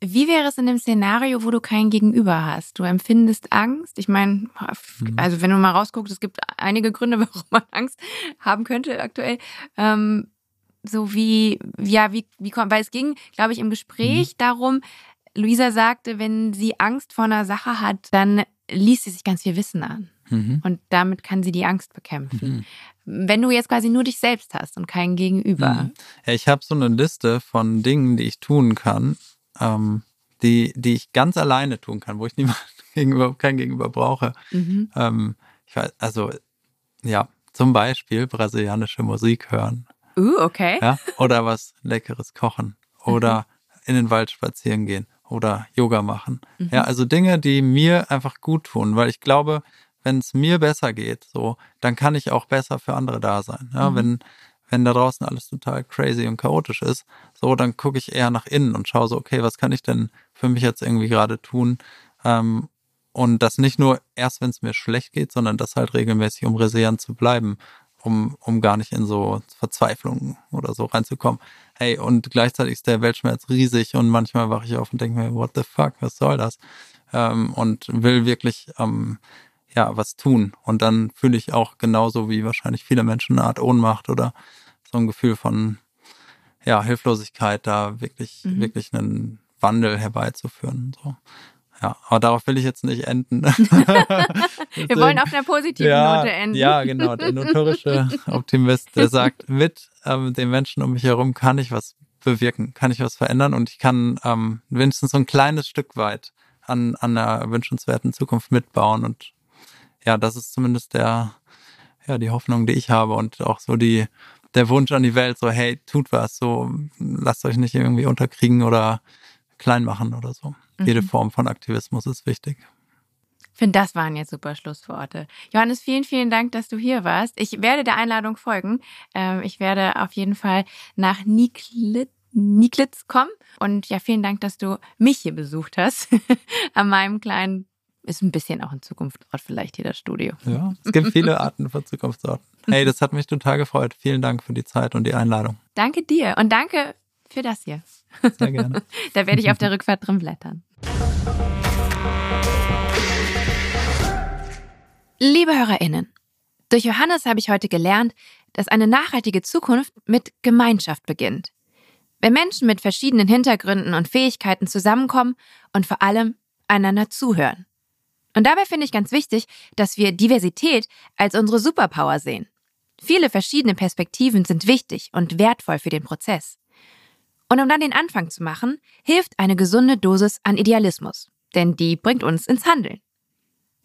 Wie wäre es in dem Szenario, wo du kein Gegenüber hast? Du empfindest Angst. Ich meine, Mhm. also wenn du mal rausguckst, es gibt einige Gründe, warum man Angst haben könnte aktuell. Ähm, so wie, ja, wie, wie kommt, weil es ging, glaube ich, im Gespräch darum, Luisa sagte, wenn sie Angst vor einer Sache hat, dann liest sie sich ganz viel Wissen an. Mhm. Und damit kann sie die Angst bekämpfen. Wenn du jetzt quasi nur dich selbst hast und kein Gegenüber. Mhm. Ja, ich habe so eine Liste von Dingen, die ich tun kann, ähm, die, die ich ganz alleine tun kann, wo ich niemand gegenüber, kein Gegenüber brauche. Mhm. Ähm, ich weiß, also, ja, zum Beispiel brasilianische Musik hören, Uh, okay. ja, oder was Leckeres kochen, oder in den Wald spazieren gehen, oder Yoga machen. Ja, also Dinge, die mir einfach gut tun, weil ich glaube, wenn es mir besser geht, so, dann kann ich auch besser für andere da sein. Ja, Mhm. wenn, wenn da draußen alles total crazy und chaotisch ist, so, dann gucke ich eher nach innen und schaue so, okay, was kann ich denn für mich jetzt irgendwie gerade tun? Ähm, und das nicht nur erst, wenn es mir schlecht geht, sondern das halt regelmäßig, um resilient zu bleiben, um, um gar nicht in so Verzweiflung oder so reinzukommen. Hey, und gleichzeitig ist der Weltschmerz riesig und manchmal wache ich auf und denke mir, what the fuck, was soll das? Ähm, und will wirklich ähm, ja was tun. Und dann fühle ich auch genauso wie wahrscheinlich viele Menschen eine Art Ohnmacht oder so ein Gefühl von ja, Hilflosigkeit, da wirklich, Mhm. wirklich einen Wandel herbeizuführen. So. Ja, aber darauf will ich jetzt nicht enden. Wir wollen auf einer positiven ja, Note enden. Ja, genau. Der notorische Optimist, der sagt, mit ähm, den Menschen um mich herum kann ich was bewirken, kann ich was verändern und ich kann ähm, wenigstens so ein kleines Stück weit an, an einer wünschenswerten Zukunft mitbauen. Und ja, das ist zumindest der, ja, die Hoffnung, die ich habe und auch so die, der Wunsch an die Welt, so, hey, tut was, so, lasst euch nicht irgendwie unterkriegen oder klein machen oder so. Jede Mhm. Form von Aktivismus ist wichtig. Ich finde, das waren jetzt super Schlussworte. Johannes, vielen, vielen Dank, dass du hier warst. Ich werde der Einladung folgen. Ähm, ich werde auf jeden Fall nach Niklit Niklitz kommen. Und ja, vielen Dank, dass du mich hier besucht hast. An meinem kleinen, ist ein bisschen auch ein Zukunftsort vielleicht hier das Studio. Ja, es gibt viele Arten von Zukunftsorten. Hey, das hat mich total gefreut. Vielen Dank für die Zeit und die Einladung. Danke dir und danke für das hier. Sehr gerne. Da werde ich auf der Rückfahrt drin blättern. Liebe HörerInnen, durch Johannes habe ich heute gelernt, dass eine nachhaltige Zukunft mit Gemeinschaft beginnt. Wenn Menschen mit verschiedenen Hintergründen und Fähigkeiten zusammenkommen und vor allem einander zuhören. Und dabei finde ich ganz wichtig, dass wir Diversität als unsere Superpower sehen. Viele verschiedene Perspektiven sind wichtig und wertvoll für den Prozess. Und um dann den Anfang zu machen, hilft eine gesunde Dosis an Idealismus, denn die bringt uns ins Handeln.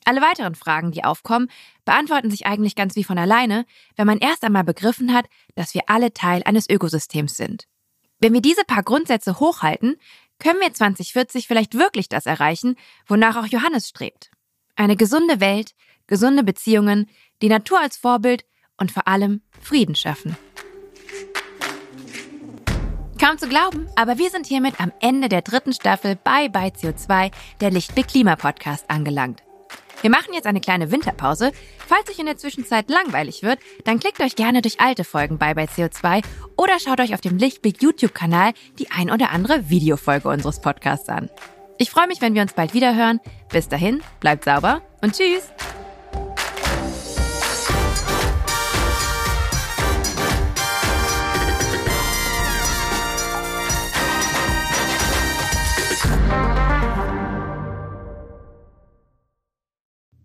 Alle weiteren Fragen, die aufkommen, beantworten sich eigentlich ganz wie von alleine, wenn man erst einmal begriffen hat, dass wir alle Teil eines Ökosystems sind. Wenn wir diese paar Grundsätze hochhalten, können wir 2040 vielleicht wirklich das erreichen, wonach auch Johannes strebt. Eine gesunde Welt, gesunde Beziehungen, die Natur als Vorbild und vor allem Frieden schaffen. Kaum zu glauben, aber wir sind hiermit am Ende der dritten Staffel Bye Bye CO2, der Lichtblick Klima Podcast angelangt. Wir machen jetzt eine kleine Winterpause. Falls euch in der Zwischenzeit langweilig wird, dann klickt euch gerne durch alte Folgen Bye Bye CO2 oder schaut euch auf dem Lichtblick YouTube-Kanal die ein oder andere Videofolge unseres Podcasts an. Ich freue mich, wenn wir uns bald wieder hören. Bis dahin, bleibt sauber und tschüss!